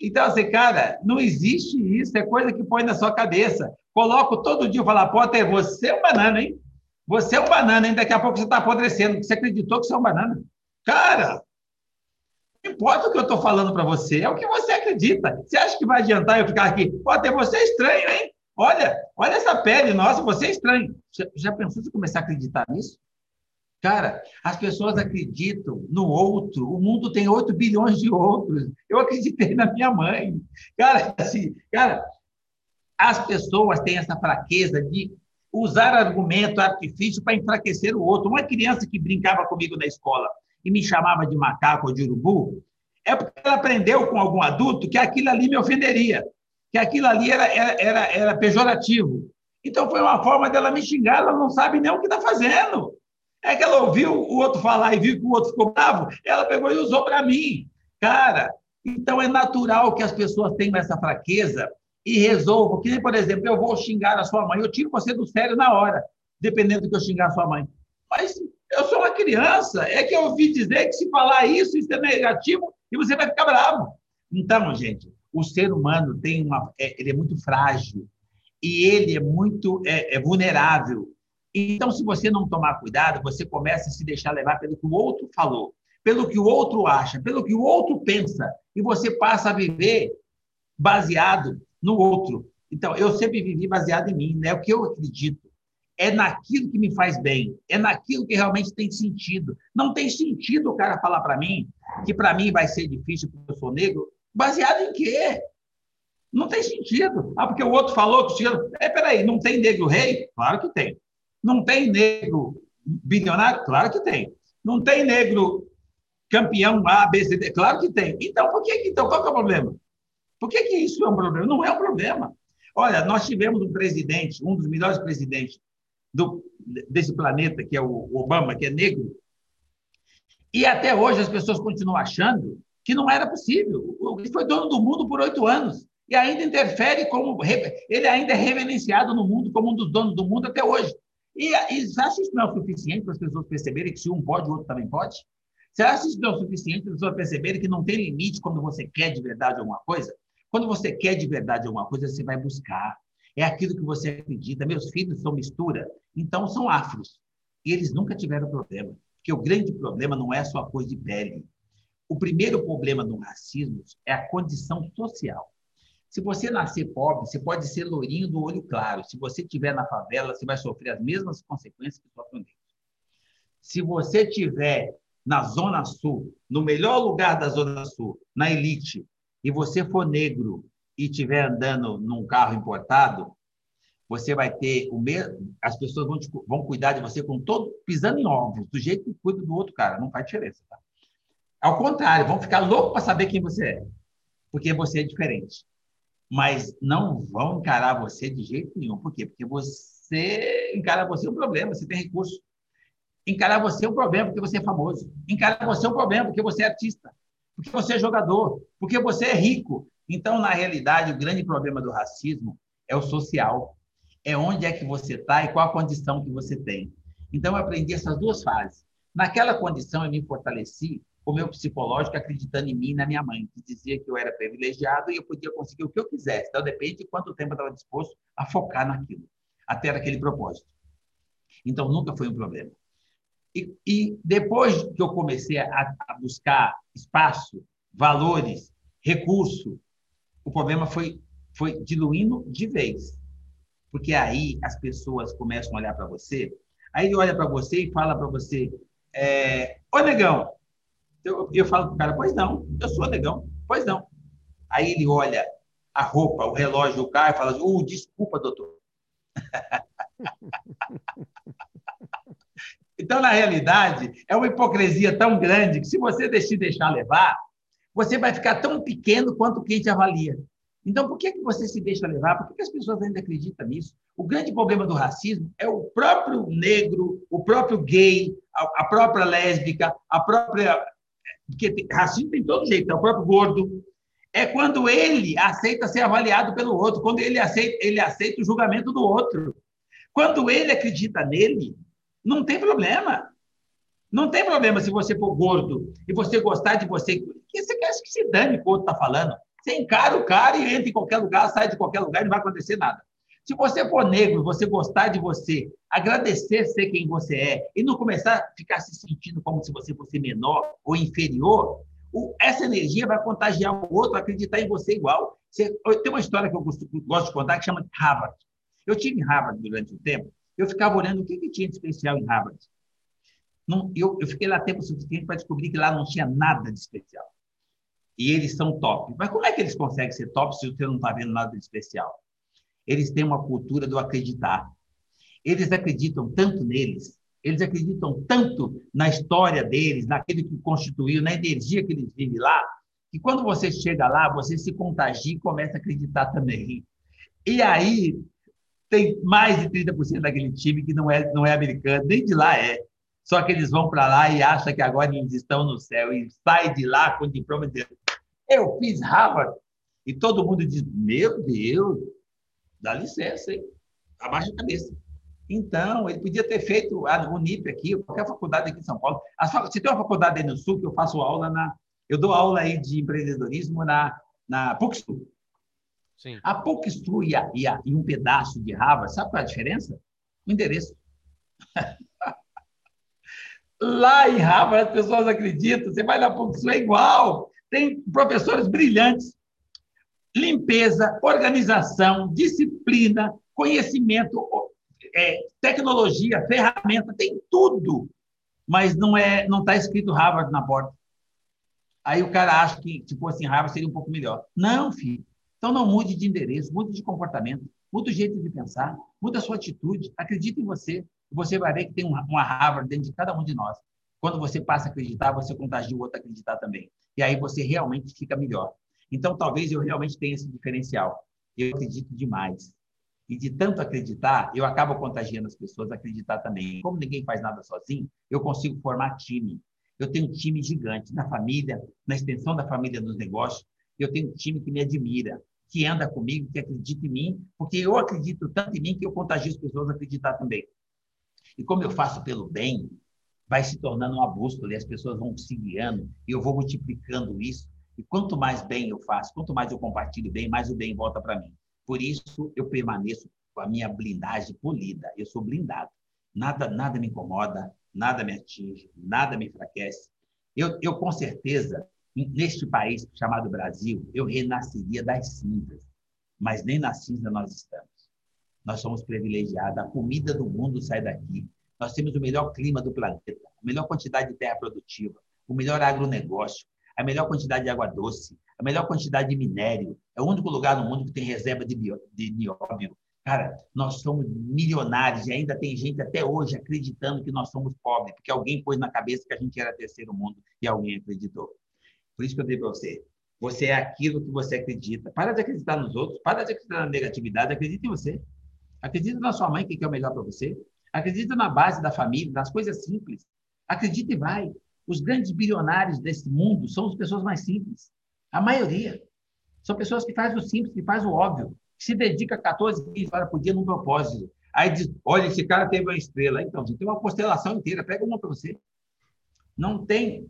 Então, assim, cara, não existe isso, é coisa que põe na sua cabeça. Coloco todo dia e falo, Potter, você é um banana, hein? Você é um banana, hein? Daqui a pouco você está apodrecendo, você acreditou que você é um banana. Cara, não importa o que eu estou falando para você, é o que você acredita. Você acha que vai adiantar eu ficar aqui? Potter, você é estranho, hein? Olha, olha essa pele, nossa, você é estranho. Já, já pensou em começar a acreditar nisso? Cara, as pessoas acreditam no outro. O mundo tem 8 bilhões de outros. Eu acreditei na minha mãe. Cara, assim, cara, as pessoas têm essa fraqueza de usar argumento, artifício para enfraquecer o outro. Uma criança que brincava comigo na escola e me chamava de macaco ou de urubu, é porque ela aprendeu com algum adulto que aquilo ali me ofenderia, que aquilo ali era, era, era, era pejorativo. Então foi uma forma dela me xingar, ela não sabe nem o que está fazendo. É que ela ouviu o outro falar e viu que o outro ficou bravo, ela pegou e usou para mim. Cara, então é natural que as pessoas tenham essa fraqueza e resolvam. Que nem, por exemplo, eu vou xingar a sua mãe, eu tiro você do sério na hora, dependendo do que eu xingar a sua mãe. Mas eu sou uma criança, é que eu ouvi dizer que se falar isso, isso é negativo e você vai ficar bravo. Então, gente, o ser humano tem uma, é, ele é muito frágil e ele é muito é, é vulnerável então, se você não tomar cuidado, você começa a se deixar levar pelo que o outro falou, pelo que o outro acha, pelo que o outro pensa, e você passa a viver baseado no outro. Então, eu sempre vivi baseado em mim, né? O que eu acredito é naquilo que me faz bem, é naquilo que realmente tem sentido. Não tem sentido o cara falar para mim que para mim vai ser difícil porque eu sou negro, baseado em quê? Não tem sentido. Ah, porque o outro falou que tinha. É, peraí, não tem negro rei? Claro que tem. Não tem negro bilionário? Claro que tem. Não tem negro campeão A, B, C, D? Claro que tem. Então, por que, então qual que é o problema? Por que, que isso é um problema? Não é um problema. Olha, nós tivemos um presidente, um dos melhores presidentes do, desse planeta, que é o Obama, que é negro, e até hoje as pessoas continuam achando que não era possível. Ele foi dono do mundo por oito anos e ainda interfere como. Ele ainda é reverenciado no mundo como um dos donos do mundo até hoje. E, e você acha isso não é o suficiente para as pessoas perceberem que se um pode, o outro também pode? Você acha isso não é o suficiente para as pessoas perceberem que não tem limite quando você quer de verdade alguma coisa? Quando você quer de verdade alguma coisa, você vai buscar. É aquilo que você acredita. Meus filhos são mistura, então são afros. E eles nunca tiveram problema. Porque o grande problema não é só a cor de pele. O primeiro problema do racismo é a condição social. Se você nascer pobre, você pode ser lourinho do olho claro. Se você estiver na favela, você vai sofrer as mesmas consequências que sofre o negro. Se você estiver na Zona Sul, no melhor lugar da Zona Sul, na elite, e você for negro e estiver andando num carro importado, você vai ter o mesmo. As pessoas vão, te, vão cuidar de você com todo pisando em ovos, do jeito que cuida do outro cara. Não faz diferença. Tá? Ao contrário, vão ficar loucos para saber quem você é, porque você é diferente mas não vão encarar você de jeito nenhum. Por quê? Porque você encara você um problema, você tem recurso. Encarar você um problema porque você é famoso. Encarar você um problema porque você é artista, porque você é jogador, porque você é rico. Então, na realidade, o grande problema do racismo é o social. É onde é que você está e qual a condição que você tem. Então, eu aprendi essas duas fases. Naquela condição, eu me fortaleci o meu psicológico acreditando em mim e na minha mãe, que dizia que eu era privilegiado e eu podia conseguir o que eu quisesse. Então, depende de quanto tempo eu estava disposto a focar naquilo, até aquele propósito. Então, nunca foi um problema. E, e depois que eu comecei a, a buscar espaço, valores, recurso, o problema foi, foi diluindo de vez. Porque aí as pessoas começam a olhar para você, aí olha para você e fala para você: é, Ô negão, Eu, eu falo para o cara, pois não, eu sou negão, pois não. Aí ele olha a roupa, o relógio, o carro e fala, oh, desculpa, doutor. então, na realidade, é uma hipocrisia tão grande que se você se deixar levar, você vai ficar tão pequeno quanto quem te avalia. Então, por que, que você se deixa levar? Por que, que as pessoas ainda acreditam nisso? O grande problema do racismo é o próprio negro, o próprio gay, a própria lésbica, a própria. Porque racismo tem todo jeito, é o próprio gordo. É quando ele aceita ser avaliado pelo outro, quando ele aceita, ele aceita o julgamento do outro. Quando ele acredita nele, não tem problema. Não tem problema se você for gordo e você gostar de você. Você quer que se dane o que o outro está falando. Você encara o cara e entra em qualquer lugar, sai de qualquer lugar e não vai acontecer nada. Se você for negro, você gostar de você, agradecer ser quem você é e não começar a ficar se sentindo como se você fosse menor ou inferior, essa energia vai contagiar o outro a acreditar em você igual. Tem uma história que eu gosto de contar que chama Harvard. Eu tive em Harvard durante um tempo, eu ficava olhando o que, que tinha de especial em Harvard. Não, eu, eu fiquei lá tempo suficiente para descobrir que lá não tinha nada de especial e eles são top. Mas como é que eles conseguem ser top se você não está vendo nada de especial? Eles têm uma cultura do acreditar. Eles acreditam tanto neles, eles acreditam tanto na história deles, naquele que constituiu, na energia que eles vivem lá, que quando você chega lá, você se contagia e começa a acreditar também. E aí tem mais de 30% daquele time que não é, não é americano, nem de lá é. Só que eles vão para lá e acham que agora eles estão no céu e sai de lá com diploma de eu fiz Harvard. E todo mundo diz: Meu Deus, dá licença, hein? abaixa a cabeça. Então, ele podia ter feito a Unip aqui, qualquer faculdade aqui em São Paulo. Se tem uma faculdade aí no Sul, que eu faço aula na. Eu dou aula aí de empreendedorismo na, na PUC-Sul. Sim. A PUC-Sul e, a, e, a, e um pedaço de Harvard, sabe qual é a diferença? O endereço. Lá em Harvard, as pessoas acreditam, você vai na PUC-Sul, é igual tem professores brilhantes. Limpeza, organização, disciplina, conhecimento, é, tecnologia, ferramenta, tem tudo. Mas não é, não está escrito Harvard na porta. Aí o cara acha que, tipo assim, Harvard seria um pouco melhor. Não, filho. Então não mude de endereço, mude de comportamento, mude o jeito de pensar, mude a sua atitude, acredite em você. Você vai ver que tem uma Harvard dentro de cada um de nós. Quando você passa a acreditar, você contagia o outro a acreditar também. E aí você realmente fica melhor. Então, talvez eu realmente tenha esse diferencial. Eu acredito demais. E de tanto acreditar, eu acabo contagiando as pessoas a acreditar também. Como ninguém faz nada sozinho, eu consigo formar time. Eu tenho um time gigante na família, na extensão da família nos negócios. Eu tenho um time que me admira, que anda comigo, que acredita em mim, porque eu acredito tanto em mim que eu contagio as pessoas a acreditar também. E como eu faço pelo bem, vai se tornando uma bússola e as pessoas vão se guiando e eu vou multiplicando isso. E quanto mais bem eu faço, quanto mais eu compartilho bem, mais o bem volta para mim. Por isso eu permaneço com a minha blindagem polida. Eu sou blindado. Nada, nada me incomoda, nada me atinge, nada me enfraquece. Eu, eu com certeza, neste país chamado Brasil, eu renasceria das cinzas. Mas nem na cinza nós estamos. Nós somos privilegiados. A comida do mundo sai daqui. Nós temos o melhor clima do planeta, a melhor quantidade de terra produtiva, o melhor agronegócio, a melhor quantidade de água doce, a melhor quantidade de minério. É o único lugar no mundo que tem reserva de, bio, de nióbio. Cara, nós somos milionários e ainda tem gente até hoje acreditando que nós somos pobres, porque alguém pôs na cabeça que a gente era terceiro mundo e alguém acreditou. Por isso que eu digo para você, você é aquilo que você acredita. Para de acreditar nos outros, para de acreditar na negatividade, acredite em você. Acredita na sua mãe, que é o melhor para você. Acredita na base da família, nas coisas simples. Acredita e vai. Os grandes bilionários desse mundo são as pessoas mais simples. A maioria. São pessoas que fazem o simples, que fazem o óbvio, que se dedica 14, 15 horas por dia num propósito. Aí diz, olha, esse cara teve uma estrela. Então, você tem uma constelação inteira, pega uma para você. Não tem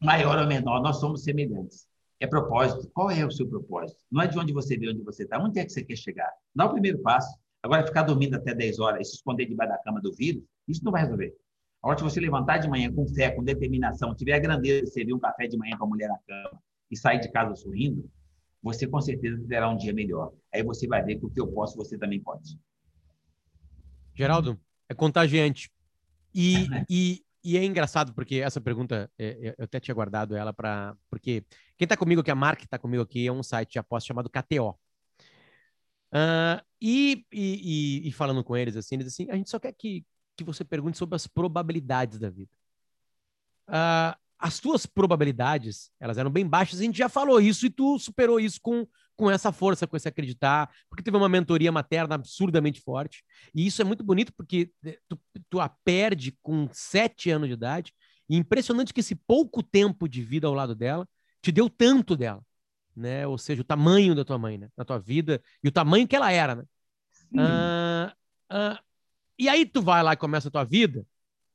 maior ou menor, nós somos semelhantes. É propósito. Qual é o seu propósito? Não é de onde você veio, onde você está. Onde é que você quer chegar? Dá o primeiro passo. Agora, ficar dormindo até 10 horas e se esconder debaixo da cama do vírus, isso não vai resolver. A hora que você levantar de manhã com fé, com determinação, tiver a grandeza de servir um café de manhã para a mulher na cama e sair de casa sorrindo, você com certeza terá um dia melhor. Aí você vai ver que o que eu posso, você também pode. Geraldo, é contagiante. E, e e é engraçado porque essa pergunta é, eu até tinha guardado ela para porque quem está comigo aqui, a Mark está comigo aqui, é um site de aposta chamado KTO. Uh, e, e, e, falando com eles assim, eles assim, a gente só quer que, que você pergunte sobre as probabilidades da vida. Uh, as suas probabilidades, elas eram bem baixas, a gente já falou isso e tu superou isso com, com essa força, com esse acreditar, porque teve uma mentoria materna absurdamente forte. E isso é muito bonito porque eh, tu, tu a perde com sete anos de idade. E impressionante que esse pouco tempo de vida ao lado dela te deu tanto dela, né? Ou seja, o tamanho da tua mãe, né? Na tua vida e o tamanho que ela era, né? Ah, ah, e aí tu vai lá e começa a tua vida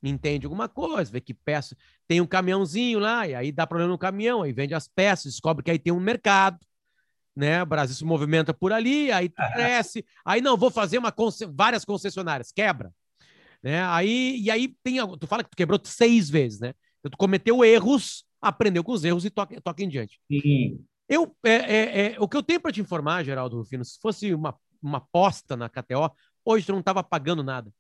entende alguma coisa, vê que peça, tem um caminhãozinho lá, e aí dá problema no caminhão, aí vende as peças, descobre que aí tem um mercado, né? O Brasil se movimenta por ali, aí tu cresce, aí não, vou fazer uma várias concessionárias, quebra. Né? Aí, e aí tem, tu fala que tu quebrou seis vezes, né? Então, tu cometeu erros, aprendeu com os erros e toca, toca em diante. Sim. Eu, é, é, é, o que eu tenho para te informar, Geraldo Rufino, se fosse uma, uma aposta na KTO, hoje tu não estava pagando nada.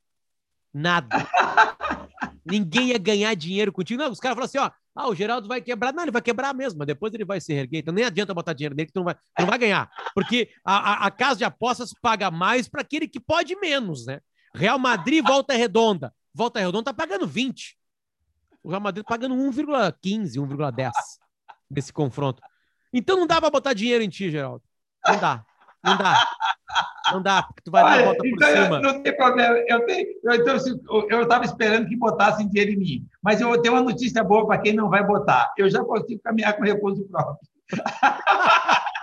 Nada. Ninguém ia ganhar dinheiro contigo. Não, os caras falam assim, ó, ah, o Geraldo vai quebrar. Não, ele vai quebrar mesmo, mas depois ele vai se erguer. Então nem adianta botar dinheiro nele que tu não vai, não vai ganhar. Porque a, a, a casa de apostas paga mais para aquele que pode menos, né? Real Madrid, volta redonda. Volta redonda tá pagando 20. O Real Madrid tá pagando 1,15, 1,10 nesse confronto. Então não dá para botar dinheiro em ti, Geraldo. Não dá. Não dá. Não dá, porque tu vai Olha, dar a volta então por cima. Não tem problema. Eu tenho, eu, então, eu estava esperando que botassem dinheiro em mim. Mas eu tenho uma notícia boa para quem não vai botar. Eu já consigo caminhar com recurso próprio.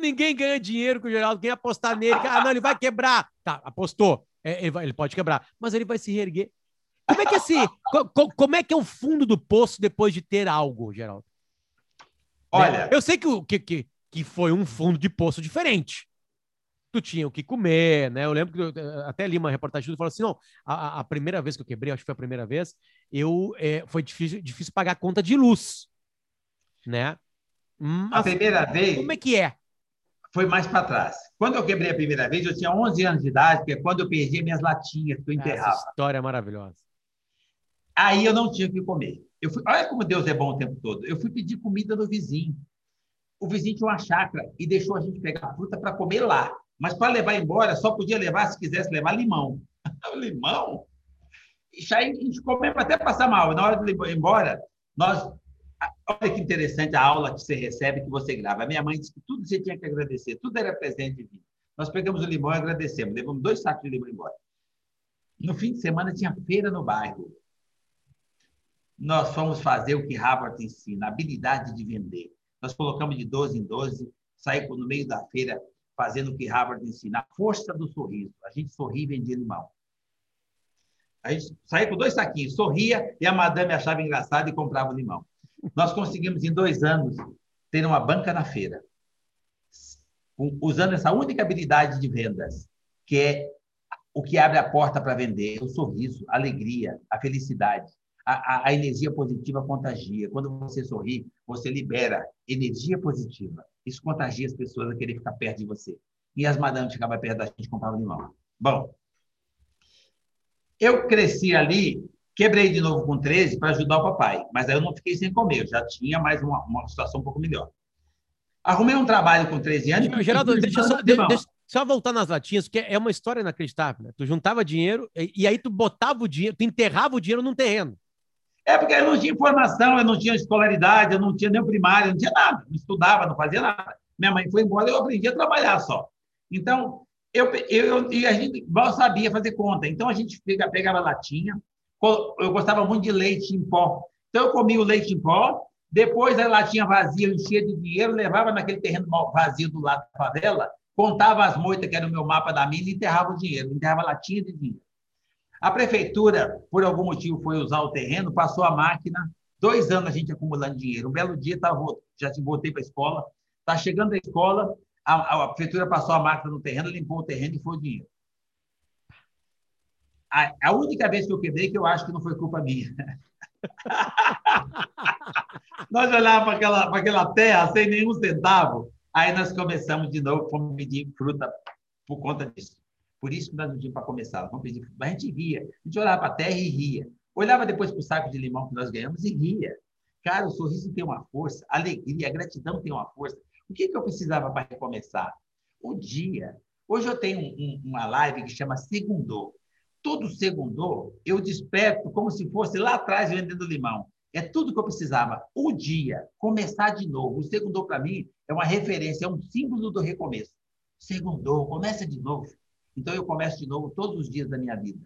Ninguém ganha dinheiro com o Geraldo. Quem apostar nele, ah, não, ele vai quebrar. Tá, apostou. É, ele, pode quebrar, mas ele vai se reerguer. Como é que é esse, co, como é que é o fundo do poço depois de ter algo, Geraldo? Olha, eu sei que, que, que, que foi um fundo de poço diferente tu tinha o que comer, né? Eu lembro que eu, até li uma reportagem e falou assim: não, a, a, primeira vez que eu quebrei, acho que foi a primeira vez, eu é, foi difícil, difícil pagar a conta de luz, né? Mas, a primeira vez. Como é que é? Foi mais para trás. Quando eu quebrei a primeira vez, eu tinha 11 anos de idade, que é quando eu perdi minhas latinhas que eu enterrava. Essa história é maravilhosa. Aí eu não tinha o que comer. Eu fui, olha como Deus é bom o tempo todo. Eu fui pedir comida no vizinho. O vizinho tinha uma chácara e deixou a gente pegar fruta para comer lá. Mas para levar embora, só podia levar se quisesse levar limão. limão? E aí a gente comeu até passar mal. Na hora de ir embora, nós. Olha que interessante a aula que você recebe, que você grava. A minha mãe disse que tudo você tinha que agradecer, tudo era presente. Nós pegamos o limão e agradecemos, levamos dois sacos de limão embora. No fim de semana tinha feira no bairro. Nós fomos fazer o que Harvard ensina, habilidade de vender. Nós colocamos de 12 em 12, saímos no meio da feira fazendo o que Harvard ensina, a força do sorriso. A gente sorria e vendia limão. A gente saía com dois saquinhos, sorria e a madame achava engraçado e comprava o limão. Nós conseguimos, em dois anos, ter uma banca na feira, usando essa única habilidade de vendas, que é o que abre a porta para vender, o sorriso, a alegria, a felicidade. A, a, energia positiva contagia. Quando você sorri, você libera energia positiva. Isso contagia as pessoas a querer ficar perto de você. E as madames ficavam perto da gente compravam limão. Bom, eu cresci ali, quebrei de novo com 13 para ajudar o papai, mas aí eu não fiquei sem comer, eu já tinha mais uma, uma situação um pouco melhor. Arrumei um trabalho com 13 anos. Geraldo, deixa só, deixa, deixa só voltar nas latinhas, porque é uma história inacreditável. Né? Tu juntava dinheiro e, e aí tu botava o dinheiro, tu enterrava o dinheiro num terreno. É porque eu não tinha informação, eu não tinha escolaridade, eu não tinha nem primário, não tinha nada, não estudava, não fazia nada. Minha mãe foi embora, eu aprendi a trabalhar só. Então, eu, eu, e a gente mal sabia fazer conta. Então, a gente pegava, pegava latinha, eu gostava muito de leite em pó. Então, eu comia o leite em pó, depois a latinha vazia, enchia de dinheiro, levava naquele terreno vazio do lado da favela, contava as moitas, que era o meu mapa da mina, e enterrava o dinheiro, enterrava latinha de dinheiro. A prefeitura, por algum motivo, foi usar o terreno, passou a máquina, dois anos a gente acumulando dinheiro. Um belo dia, tava, já voltei para a escola, está chegando a escola, a, a, prefeitura passou a máquina no terreno, limpou o terreno e foi o dinheiro. A, a única vez que eu quebrei, que eu acho que não foi culpa minha. nós olhávamos para aquela, aquela terra sem nenhum centavo, aí nós começamos de novo, fomos pedir fruta por conta disso. Por isso que nós não tínhamos para começar, vamos pedir. Mas a gente ria, a gente olhava para a terra e ria. olhava depois para o saco de limão que nós ganhamos e ria. Cara, o sorriso tem uma força, a alegria, a gratidão tem uma força. O que, que eu precisava para recomeçar? O dia. Hoje eu tenho um, um, uma live que chama Segundou. Todo segundo eu desperto como se fosse lá atrás vendendo limão. É tudo que eu precisava. O dia, começar de novo. O segundo para mim é uma referência, é um símbolo do recomeço. Segundo, começa de novo. Então eu começo de novo todos os dias da minha vida.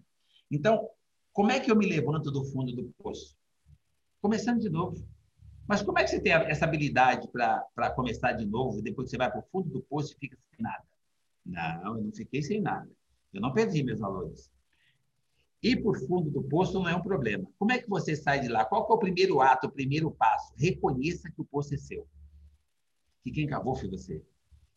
Então, como é que eu me levanto do fundo do poço? Começando de novo. Mas como é que você tem essa habilidade para começar de novo, depois que você vai para o fundo do poço e fica sem nada? Não, eu não fiquei sem nada. Eu não perdi meus valores. Ir por fundo do poço não é um problema. Como é que você sai de lá? Qual é o primeiro ato, o primeiro passo? Reconheça que o poço é seu. Que quem cavou foi você.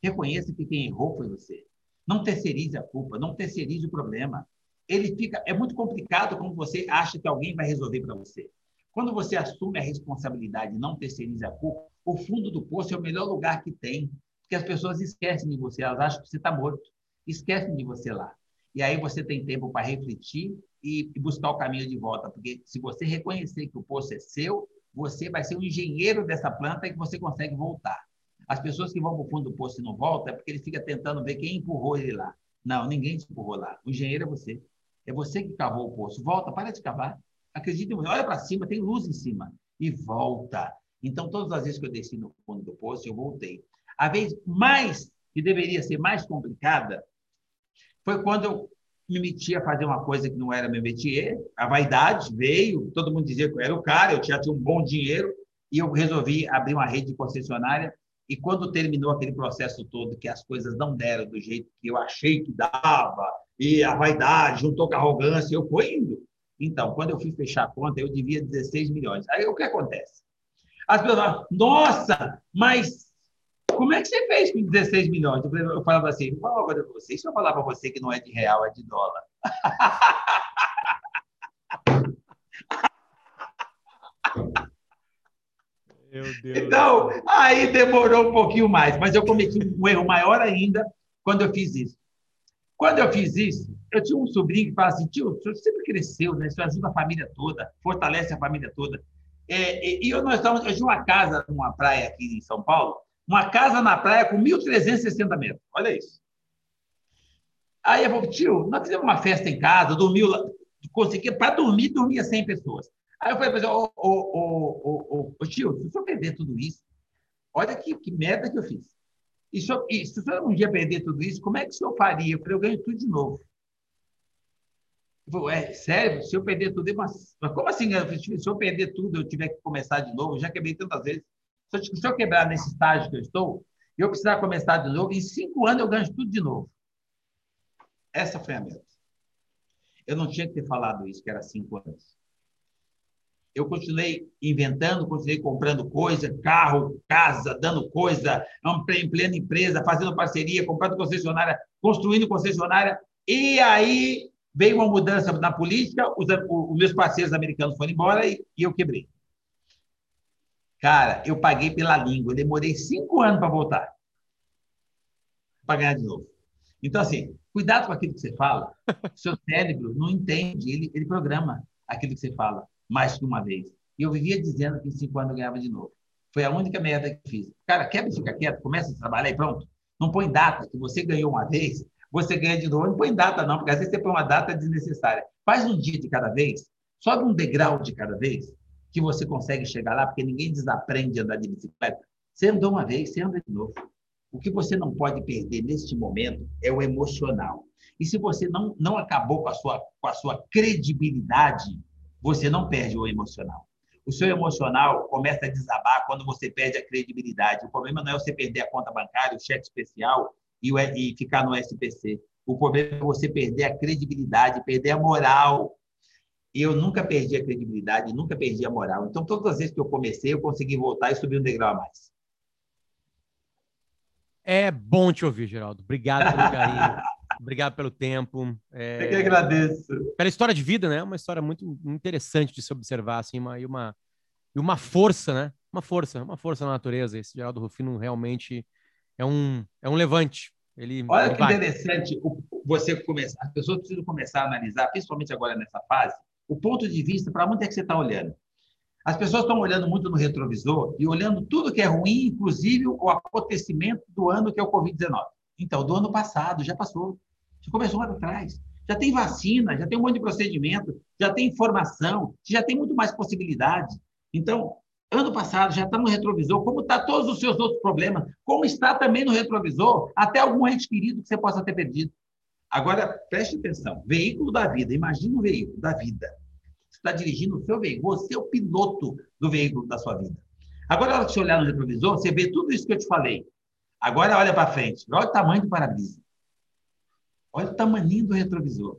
Reconheça que quem errou foi você. Não terceirize a culpa, não terceirize o problema. Ele fica é muito complicado quando você acha que alguém vai resolver para você. Quando você assume a responsabilidade e não terceiriza a culpa, o fundo do poço é o melhor lugar que tem, porque as pessoas esquecem de você, elas acham que você está morto, esquecem de você lá. E aí você tem tempo para refletir e, buscar o caminho de volta, porque se você reconhecer que o poço é seu, você vai ser o engenheiro dessa planta e que você consegue voltar. As pessoas que vão para o fundo do poço e não voltam é porque ele fica tentando ver quem empurrou ele lá. Não, ninguém te empurrou lá. O engenheiro é você. É você que cavou o poço. Volta, para de cavar. Acredite em você. Olha para cima, tem luz em cima. E volta. Então, todas as vezes que eu desci no fundo do poço, eu voltei. A vez mais, que deveria ser mais complicada, foi quando eu me meti a fazer uma coisa que não era meu métier, a vaidade veio, todo mundo dizia que eu era o cara, eu tinha um bom dinheiro, e eu resolvi abrir uma rede de concessionária, e quando terminou aquele processo todo, que as coisas não deram do jeito que eu achei que dava, e a vaidade juntou com a arrogância, eu fui indo. Então, quando eu fui fechar a conta, eu devia 16 milhões. Aí o que acontece? As pessoas falam, nossa, mas como é que você fez com 16 milhões? Eu falava assim, vou falar uma coisa para você. Se eu falar para você que não é de real, é de dólar. Meu Deus. Então, aí demorou um pouquinho mais, mas eu cometi um erro maior ainda quando eu fiz isso. Quando eu fiz isso, eu tinha um sobrinho que falava assim, tio, o senhor sempre cresceu, né? O senhor ajuda a família toda, fortalece a família toda. É, e eu, nós estávamos, eu tinha uma casa numa praia aqui em São Paulo, uma casa na praia com 1.360 metros. Olha isso. Aí eu falei, tio, nós fizemos uma festa em casa, dormiu lá, consegui, para dormir, dormia 100 pessoas. Aí eu falei, ô, ô, ô, ô, tio, se o senhor perder tudo isso, olha que, que merda que eu fiz. E se, eu, e se o senhor um dia perder tudo isso, como é que o senhor faria? Eu falei, eu ganho tudo de novo. Ele é sério? Se eu perder tudo, mas, mas como assim? Se eu perder tudo, eu tiver que começar de novo, eu já quebrei tantas vezes. Se eu quebrar nesse estágio que eu estou, eu precisar começar de novo, em cinco anos eu ganho tudo de novo. Essa foi a meta. Eu não tinha que ter falado isso, que era cinco anos. Eu continuei inventando, continuei comprando coisa, carro, casa, dando coisa, em plena empresa, fazendo parceria, comprando concessionária, construindo concessionária. E aí veio uma mudança na política, os, os meus parceiros americanos foram embora e, e eu quebrei. Cara, eu paguei pela língua. Demorei cinco anos para voltar. Para ganhar de novo. Então, assim, cuidado com aquilo que você fala. Seu cérebro não entende, ele, ele programa aquilo que você fala mais que uma vez. E eu vivia dizendo que em cinco anos eu ganhava de novo. Foi a única merda que fiz. Cara, quebra e fica quieto, começa a trabalhar e pronto. Não põe data, que você ganhou uma vez, você ganha de novo. Não põe data, não, porque às vezes você põe uma data desnecessária. Faz um dia de cada vez, sobe um degrau de cada vez, que você consegue chegar lá, porque ninguém desaprende a andar de bicicleta. Você andou uma vez, você anda de novo. O que você não pode perder neste momento é o emocional. E se você não, não acabou com a, sua, com a sua credibilidade, você não perde o emocional. O seu emocional começa a desabar quando você perde a credibilidade. O problema não é você perder a conta bancária, o cheque especial e, o, e ficar no SPC. O problema é você perder a credibilidade, perder a moral, eu nunca perdi a credibilidade, nunca perdi a moral. Então, todas as vezes que eu comecei, eu consegui voltar e subir um degrau a mais. É bom te ouvir, Geraldo. Obrigado pelo carinho. Obrigado pelo tempo. É... Eu que agradeço. Pela história de vida, né? Uma história muito interessante de se observar, assim, uma, e, uma, e uma força, né? Uma força, uma força na natureza. Esse Geraldo Rufino realmente é um, é um levante. Ele, Olha que interessante você começar. As pessoas precisam começar a analisar, principalmente agora nessa fase, o ponto de vista, para onde é que você está olhando. As pessoas estão olhando muito no retrovisor e olhando tudo que é ruim, inclusive o acontecimento do ano que é o Covid-19. Então, do ano passado, já passou. Já começou lá atrás. Já tem vacina, já tem um monte de procedimento, já tem informação, já tem muito mais possibilidade. Então, ano passado já está no retrovisor, como está todos os seus outros problemas, como está também no retrovisor até algum ente querido que você possa ter perdido. Agora, preste atenção: veículo da vida, imagine um veículo da vida. Você está dirigindo o seu veículo, você é o piloto do veículo da sua vida. Agora, na hora que você olhar no retrovisor, você vê tudo isso que eu te falei. Agora, olha para frente, olha o tamanho do para-brisa. Olha o tamanho do retrovisor,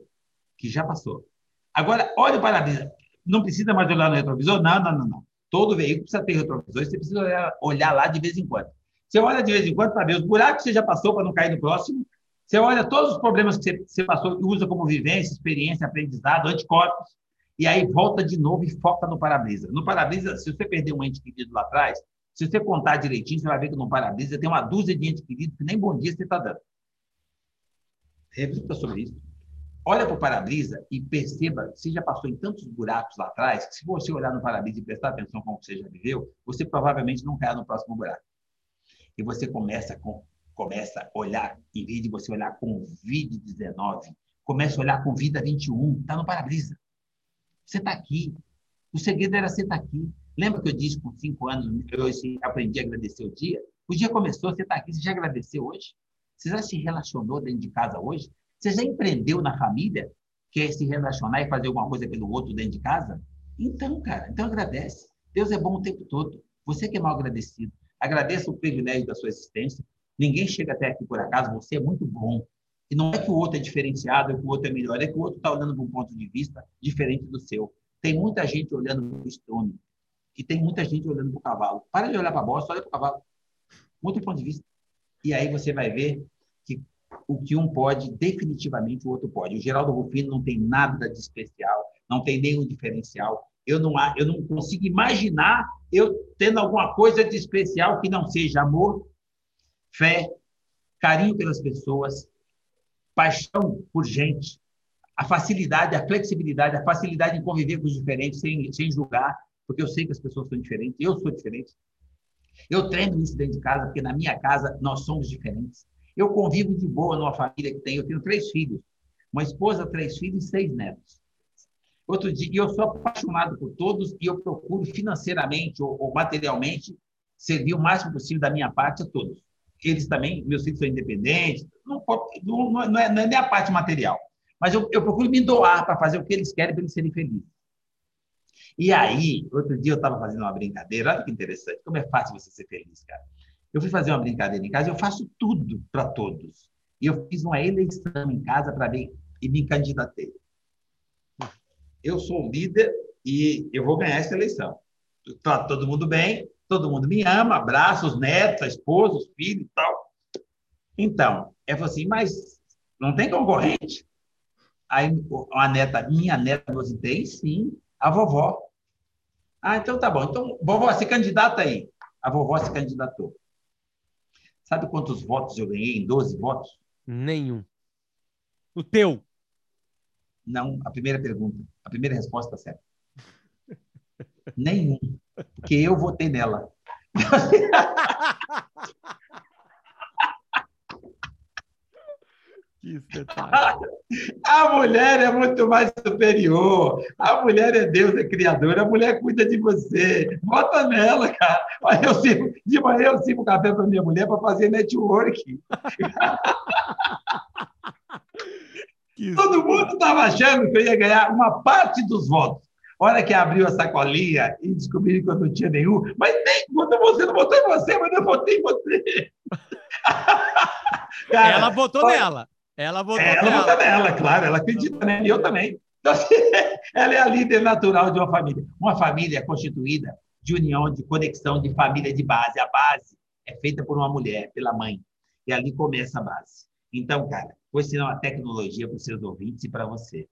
que já passou. Agora, olha o para-brisa. Não precisa mais olhar no retrovisor? Não, não, não, não. Todo veículo precisa ter retrovisor, você precisa olhar, olhar lá de vez em quando. Você olha de vez em quando para ver os buracos que você já passou para não cair no próximo. Você olha todos os problemas que você, passou e usa como vivência, experiência, aprendizado, anticorpos. E aí volta de novo e foca no para-brisa. No para-brisa, se você perder um ente querido lá atrás, se você contar direitinho, você vai ver que no para-brisa tem uma dúzia de entes queridos que nem bom dia você está dando. Reflita sobre isso. Olha para o para-brisa e perceba, você já passou em tantos buracos lá atrás, que se você olhar no para-brisa e prestar atenção como você já viveu, você provavelmente não cai no próximo buraco. E você começa, com, começa a olhar, em vez de você olhar com Covid-19, começa a olhar com Vida 21, está no para-brisa. Você está aqui. O segredo era você estar tá aqui. Lembra que eu disse com cinco anos, eu aprendi a agradecer o dia? O dia começou, você está aqui, você já agradeceu hoje? Você já se relacionou dentro de casa hoje? Você já empreendeu na família? Quer se relacionar e fazer alguma coisa pelo outro dentro de casa? Então, cara, então agradece. Deus é bom o tempo todo. Você que é mal agradecido. Agradeça o privilégio da sua existência. Ninguém chega até aqui por acaso, você é muito bom. E não é que o outro é diferenciado, é que o outro é melhor, é que o outro está olhando para um ponto de vista diferente do seu. Tem muita gente olhando para o estrume e tem muita gente olhando para o cavalo. Para de olhar para a bosta, olha para o cavalo. Muito ponto de vista. E aí você vai ver o que um pode, definitivamente o outro pode. O Geraldo Rufino não tem nada de especial, não tem nenhum diferencial. Eu não, eu não consigo imaginar eu tendo alguma coisa de especial que não seja amor, fé, carinho pelas pessoas, paixão por gente, a facilidade, a flexibilidade, a facilidade em conviver com os diferentes sem, sem julgar, porque eu sei que as pessoas são diferentes, eu sou diferente. Eu treino isso dentro de casa, porque na minha casa nós somos diferentes. Eu convivo de boa numa família que tem, eu tenho três filhos, uma esposa, três filhos e seis netos. Outro dia, eu sou apaixonado por todos e eu procuro financeiramente ou, ou materialmente servir o máximo possível da minha parte a todos. Eles também, meus filhos são independentes, não, não, não, é, não é nem a parte material, mas eu, eu procuro me doar para fazer o que eles querem para eles serem felizes. E aí, outro dia eu estava fazendo uma brincadeira, olha que interessante, como é fácil você ser feliz, cara. Eu fui fazer uma brincadeira em casa, eu faço tudo para todos. E eu fiz uma eleição em casa para ver e me candidatei. Eu sou o líder e eu vou ganhar essa eleição. Está todo mundo bem, todo mundo me ama, abraça os netos, a esposa, os filhos e tal. Então, falei assim, mas não tem concorrente? Aí a neta, minha neta, você tem sim, a vovó. Ah, então tá bom. Então, vovó, se candidata aí. A vovó se candidatou. Sabe quantos votos eu ganhei em 12 votos? Nenhum. O teu? Não, a primeira pergunta. A primeira resposta certa. Nenhum. Porque eu votei nela. Que espetáculo. A mulher é muito mais superior. A mulher é Deus, é criadora. A mulher cuida de você. Bota nela, cara. Eu sirvo, de manhã eu sirvo café para minha mulher para fazer network. Todo mundo estava achando que eu ia ganhar uma parte dos votos. Hora que abriu a sacolinha e descobriram que eu não tinha nenhum. Mas nem quando você não votou em você, mas eu votei em você. Cara, ela votou nela. Ela votou ela nela. nela, claro, ela acredita nela, e eu também. Então, assim, ela é a líder natural de uma família. Uma família é constituída de união, de conexão, de família de base. A base é feita por uma mulher, pela mãe. E ali começa a base. Então, cara, vou ensinar uma tecnologia para os seus ouvintes e para você.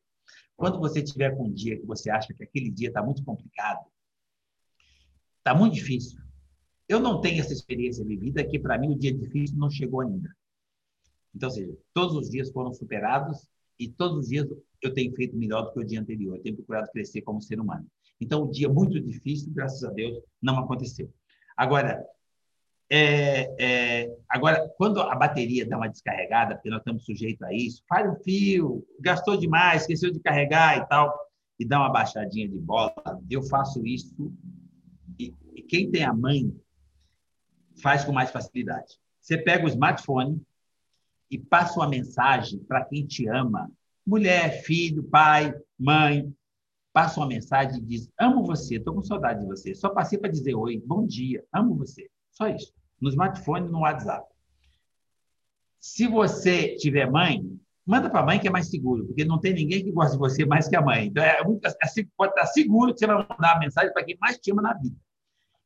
Quando você tiver com um dia que você acha que aquele dia está muito complicado, está muito difícil. Eu não tenho essa experiência vivida que, para mim, o dia difícil não chegou ainda. Então, ou seja, todos os dias foram superados e todos os dias eu tenho feito melhor do que o dia anterior. Eu tenho procurado crescer como ser humano. Então, um dia muito difícil, graças a Deus, não aconteceu. Agora, é, é, agora, quando a bateria dá uma descarregada, porque nós estamos sujeitos a isso, faz um fio, gastou demais, esqueceu de carregar e tal, e dá uma baixadinha de bola, eu faço isso. E, e quem tem a mãe faz com mais facilidade. Você pega o smartphone e passa uma mensagem para quem te ama, mulher, filho, pai, mãe, passa uma mensagem e diz: Amo você, estou com saudade de você. Só passei para dizer oi, bom dia, amo você. Só isso. No smartphone no WhatsApp. Se você tiver mãe, manda para a mãe que é mais seguro, porque não tem ninguém que gosta de você mais que a mãe. Então, é, assim, pode estar seguro que você vai mandar a mensagem para quem mais te ama na vida.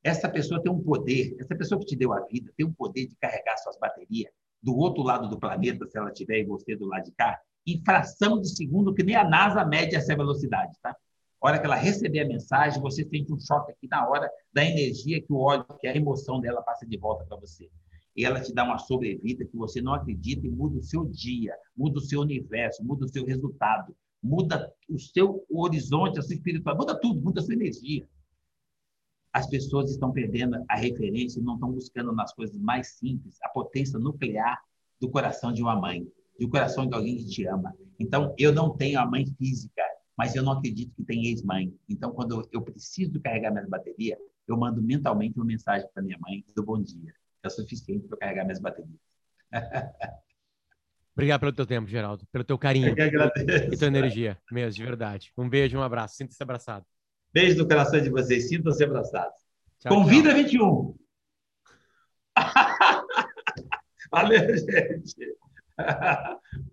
Essa pessoa tem um poder, essa pessoa que te deu a vida tem um poder de carregar suas baterias do outro lado do planeta, se ela tiver e você do lado de cá, em fração de segundo, que nem a NASA mede essa velocidade, tá? A hora que ela receber a mensagem, você sente um choque aqui na hora da energia que o óleo, que a emoção dela passa de volta para você. E ela te dá uma sobrevida que você não acredita e muda o seu dia, muda o seu universo, muda o seu resultado, muda o seu horizonte, a sua espiritualidade, muda tudo, muda a sua energia. As pessoas estão perdendo a referência e não estão buscando nas coisas mais simples a potência nuclear do coração de uma mãe, do coração de alguém que te ama. Então, eu não tenho a mãe física, mas eu não acredito que tem ex-mãe. Então, quando eu preciso carregar minha bateria, eu mando mentalmente uma mensagem para minha mãe do bom dia. É o suficiente para carregar minhas baterias. Obrigado pelo teu tempo, Geraldo, pelo teu carinho e tua energia, mesmo, de verdade. Um beijo, um abraço. Sinta-se abraçado. Beijo no coração de vocês. Sintam-se abraçados. Tchau, Convida tchau. 21. Valeu, gente.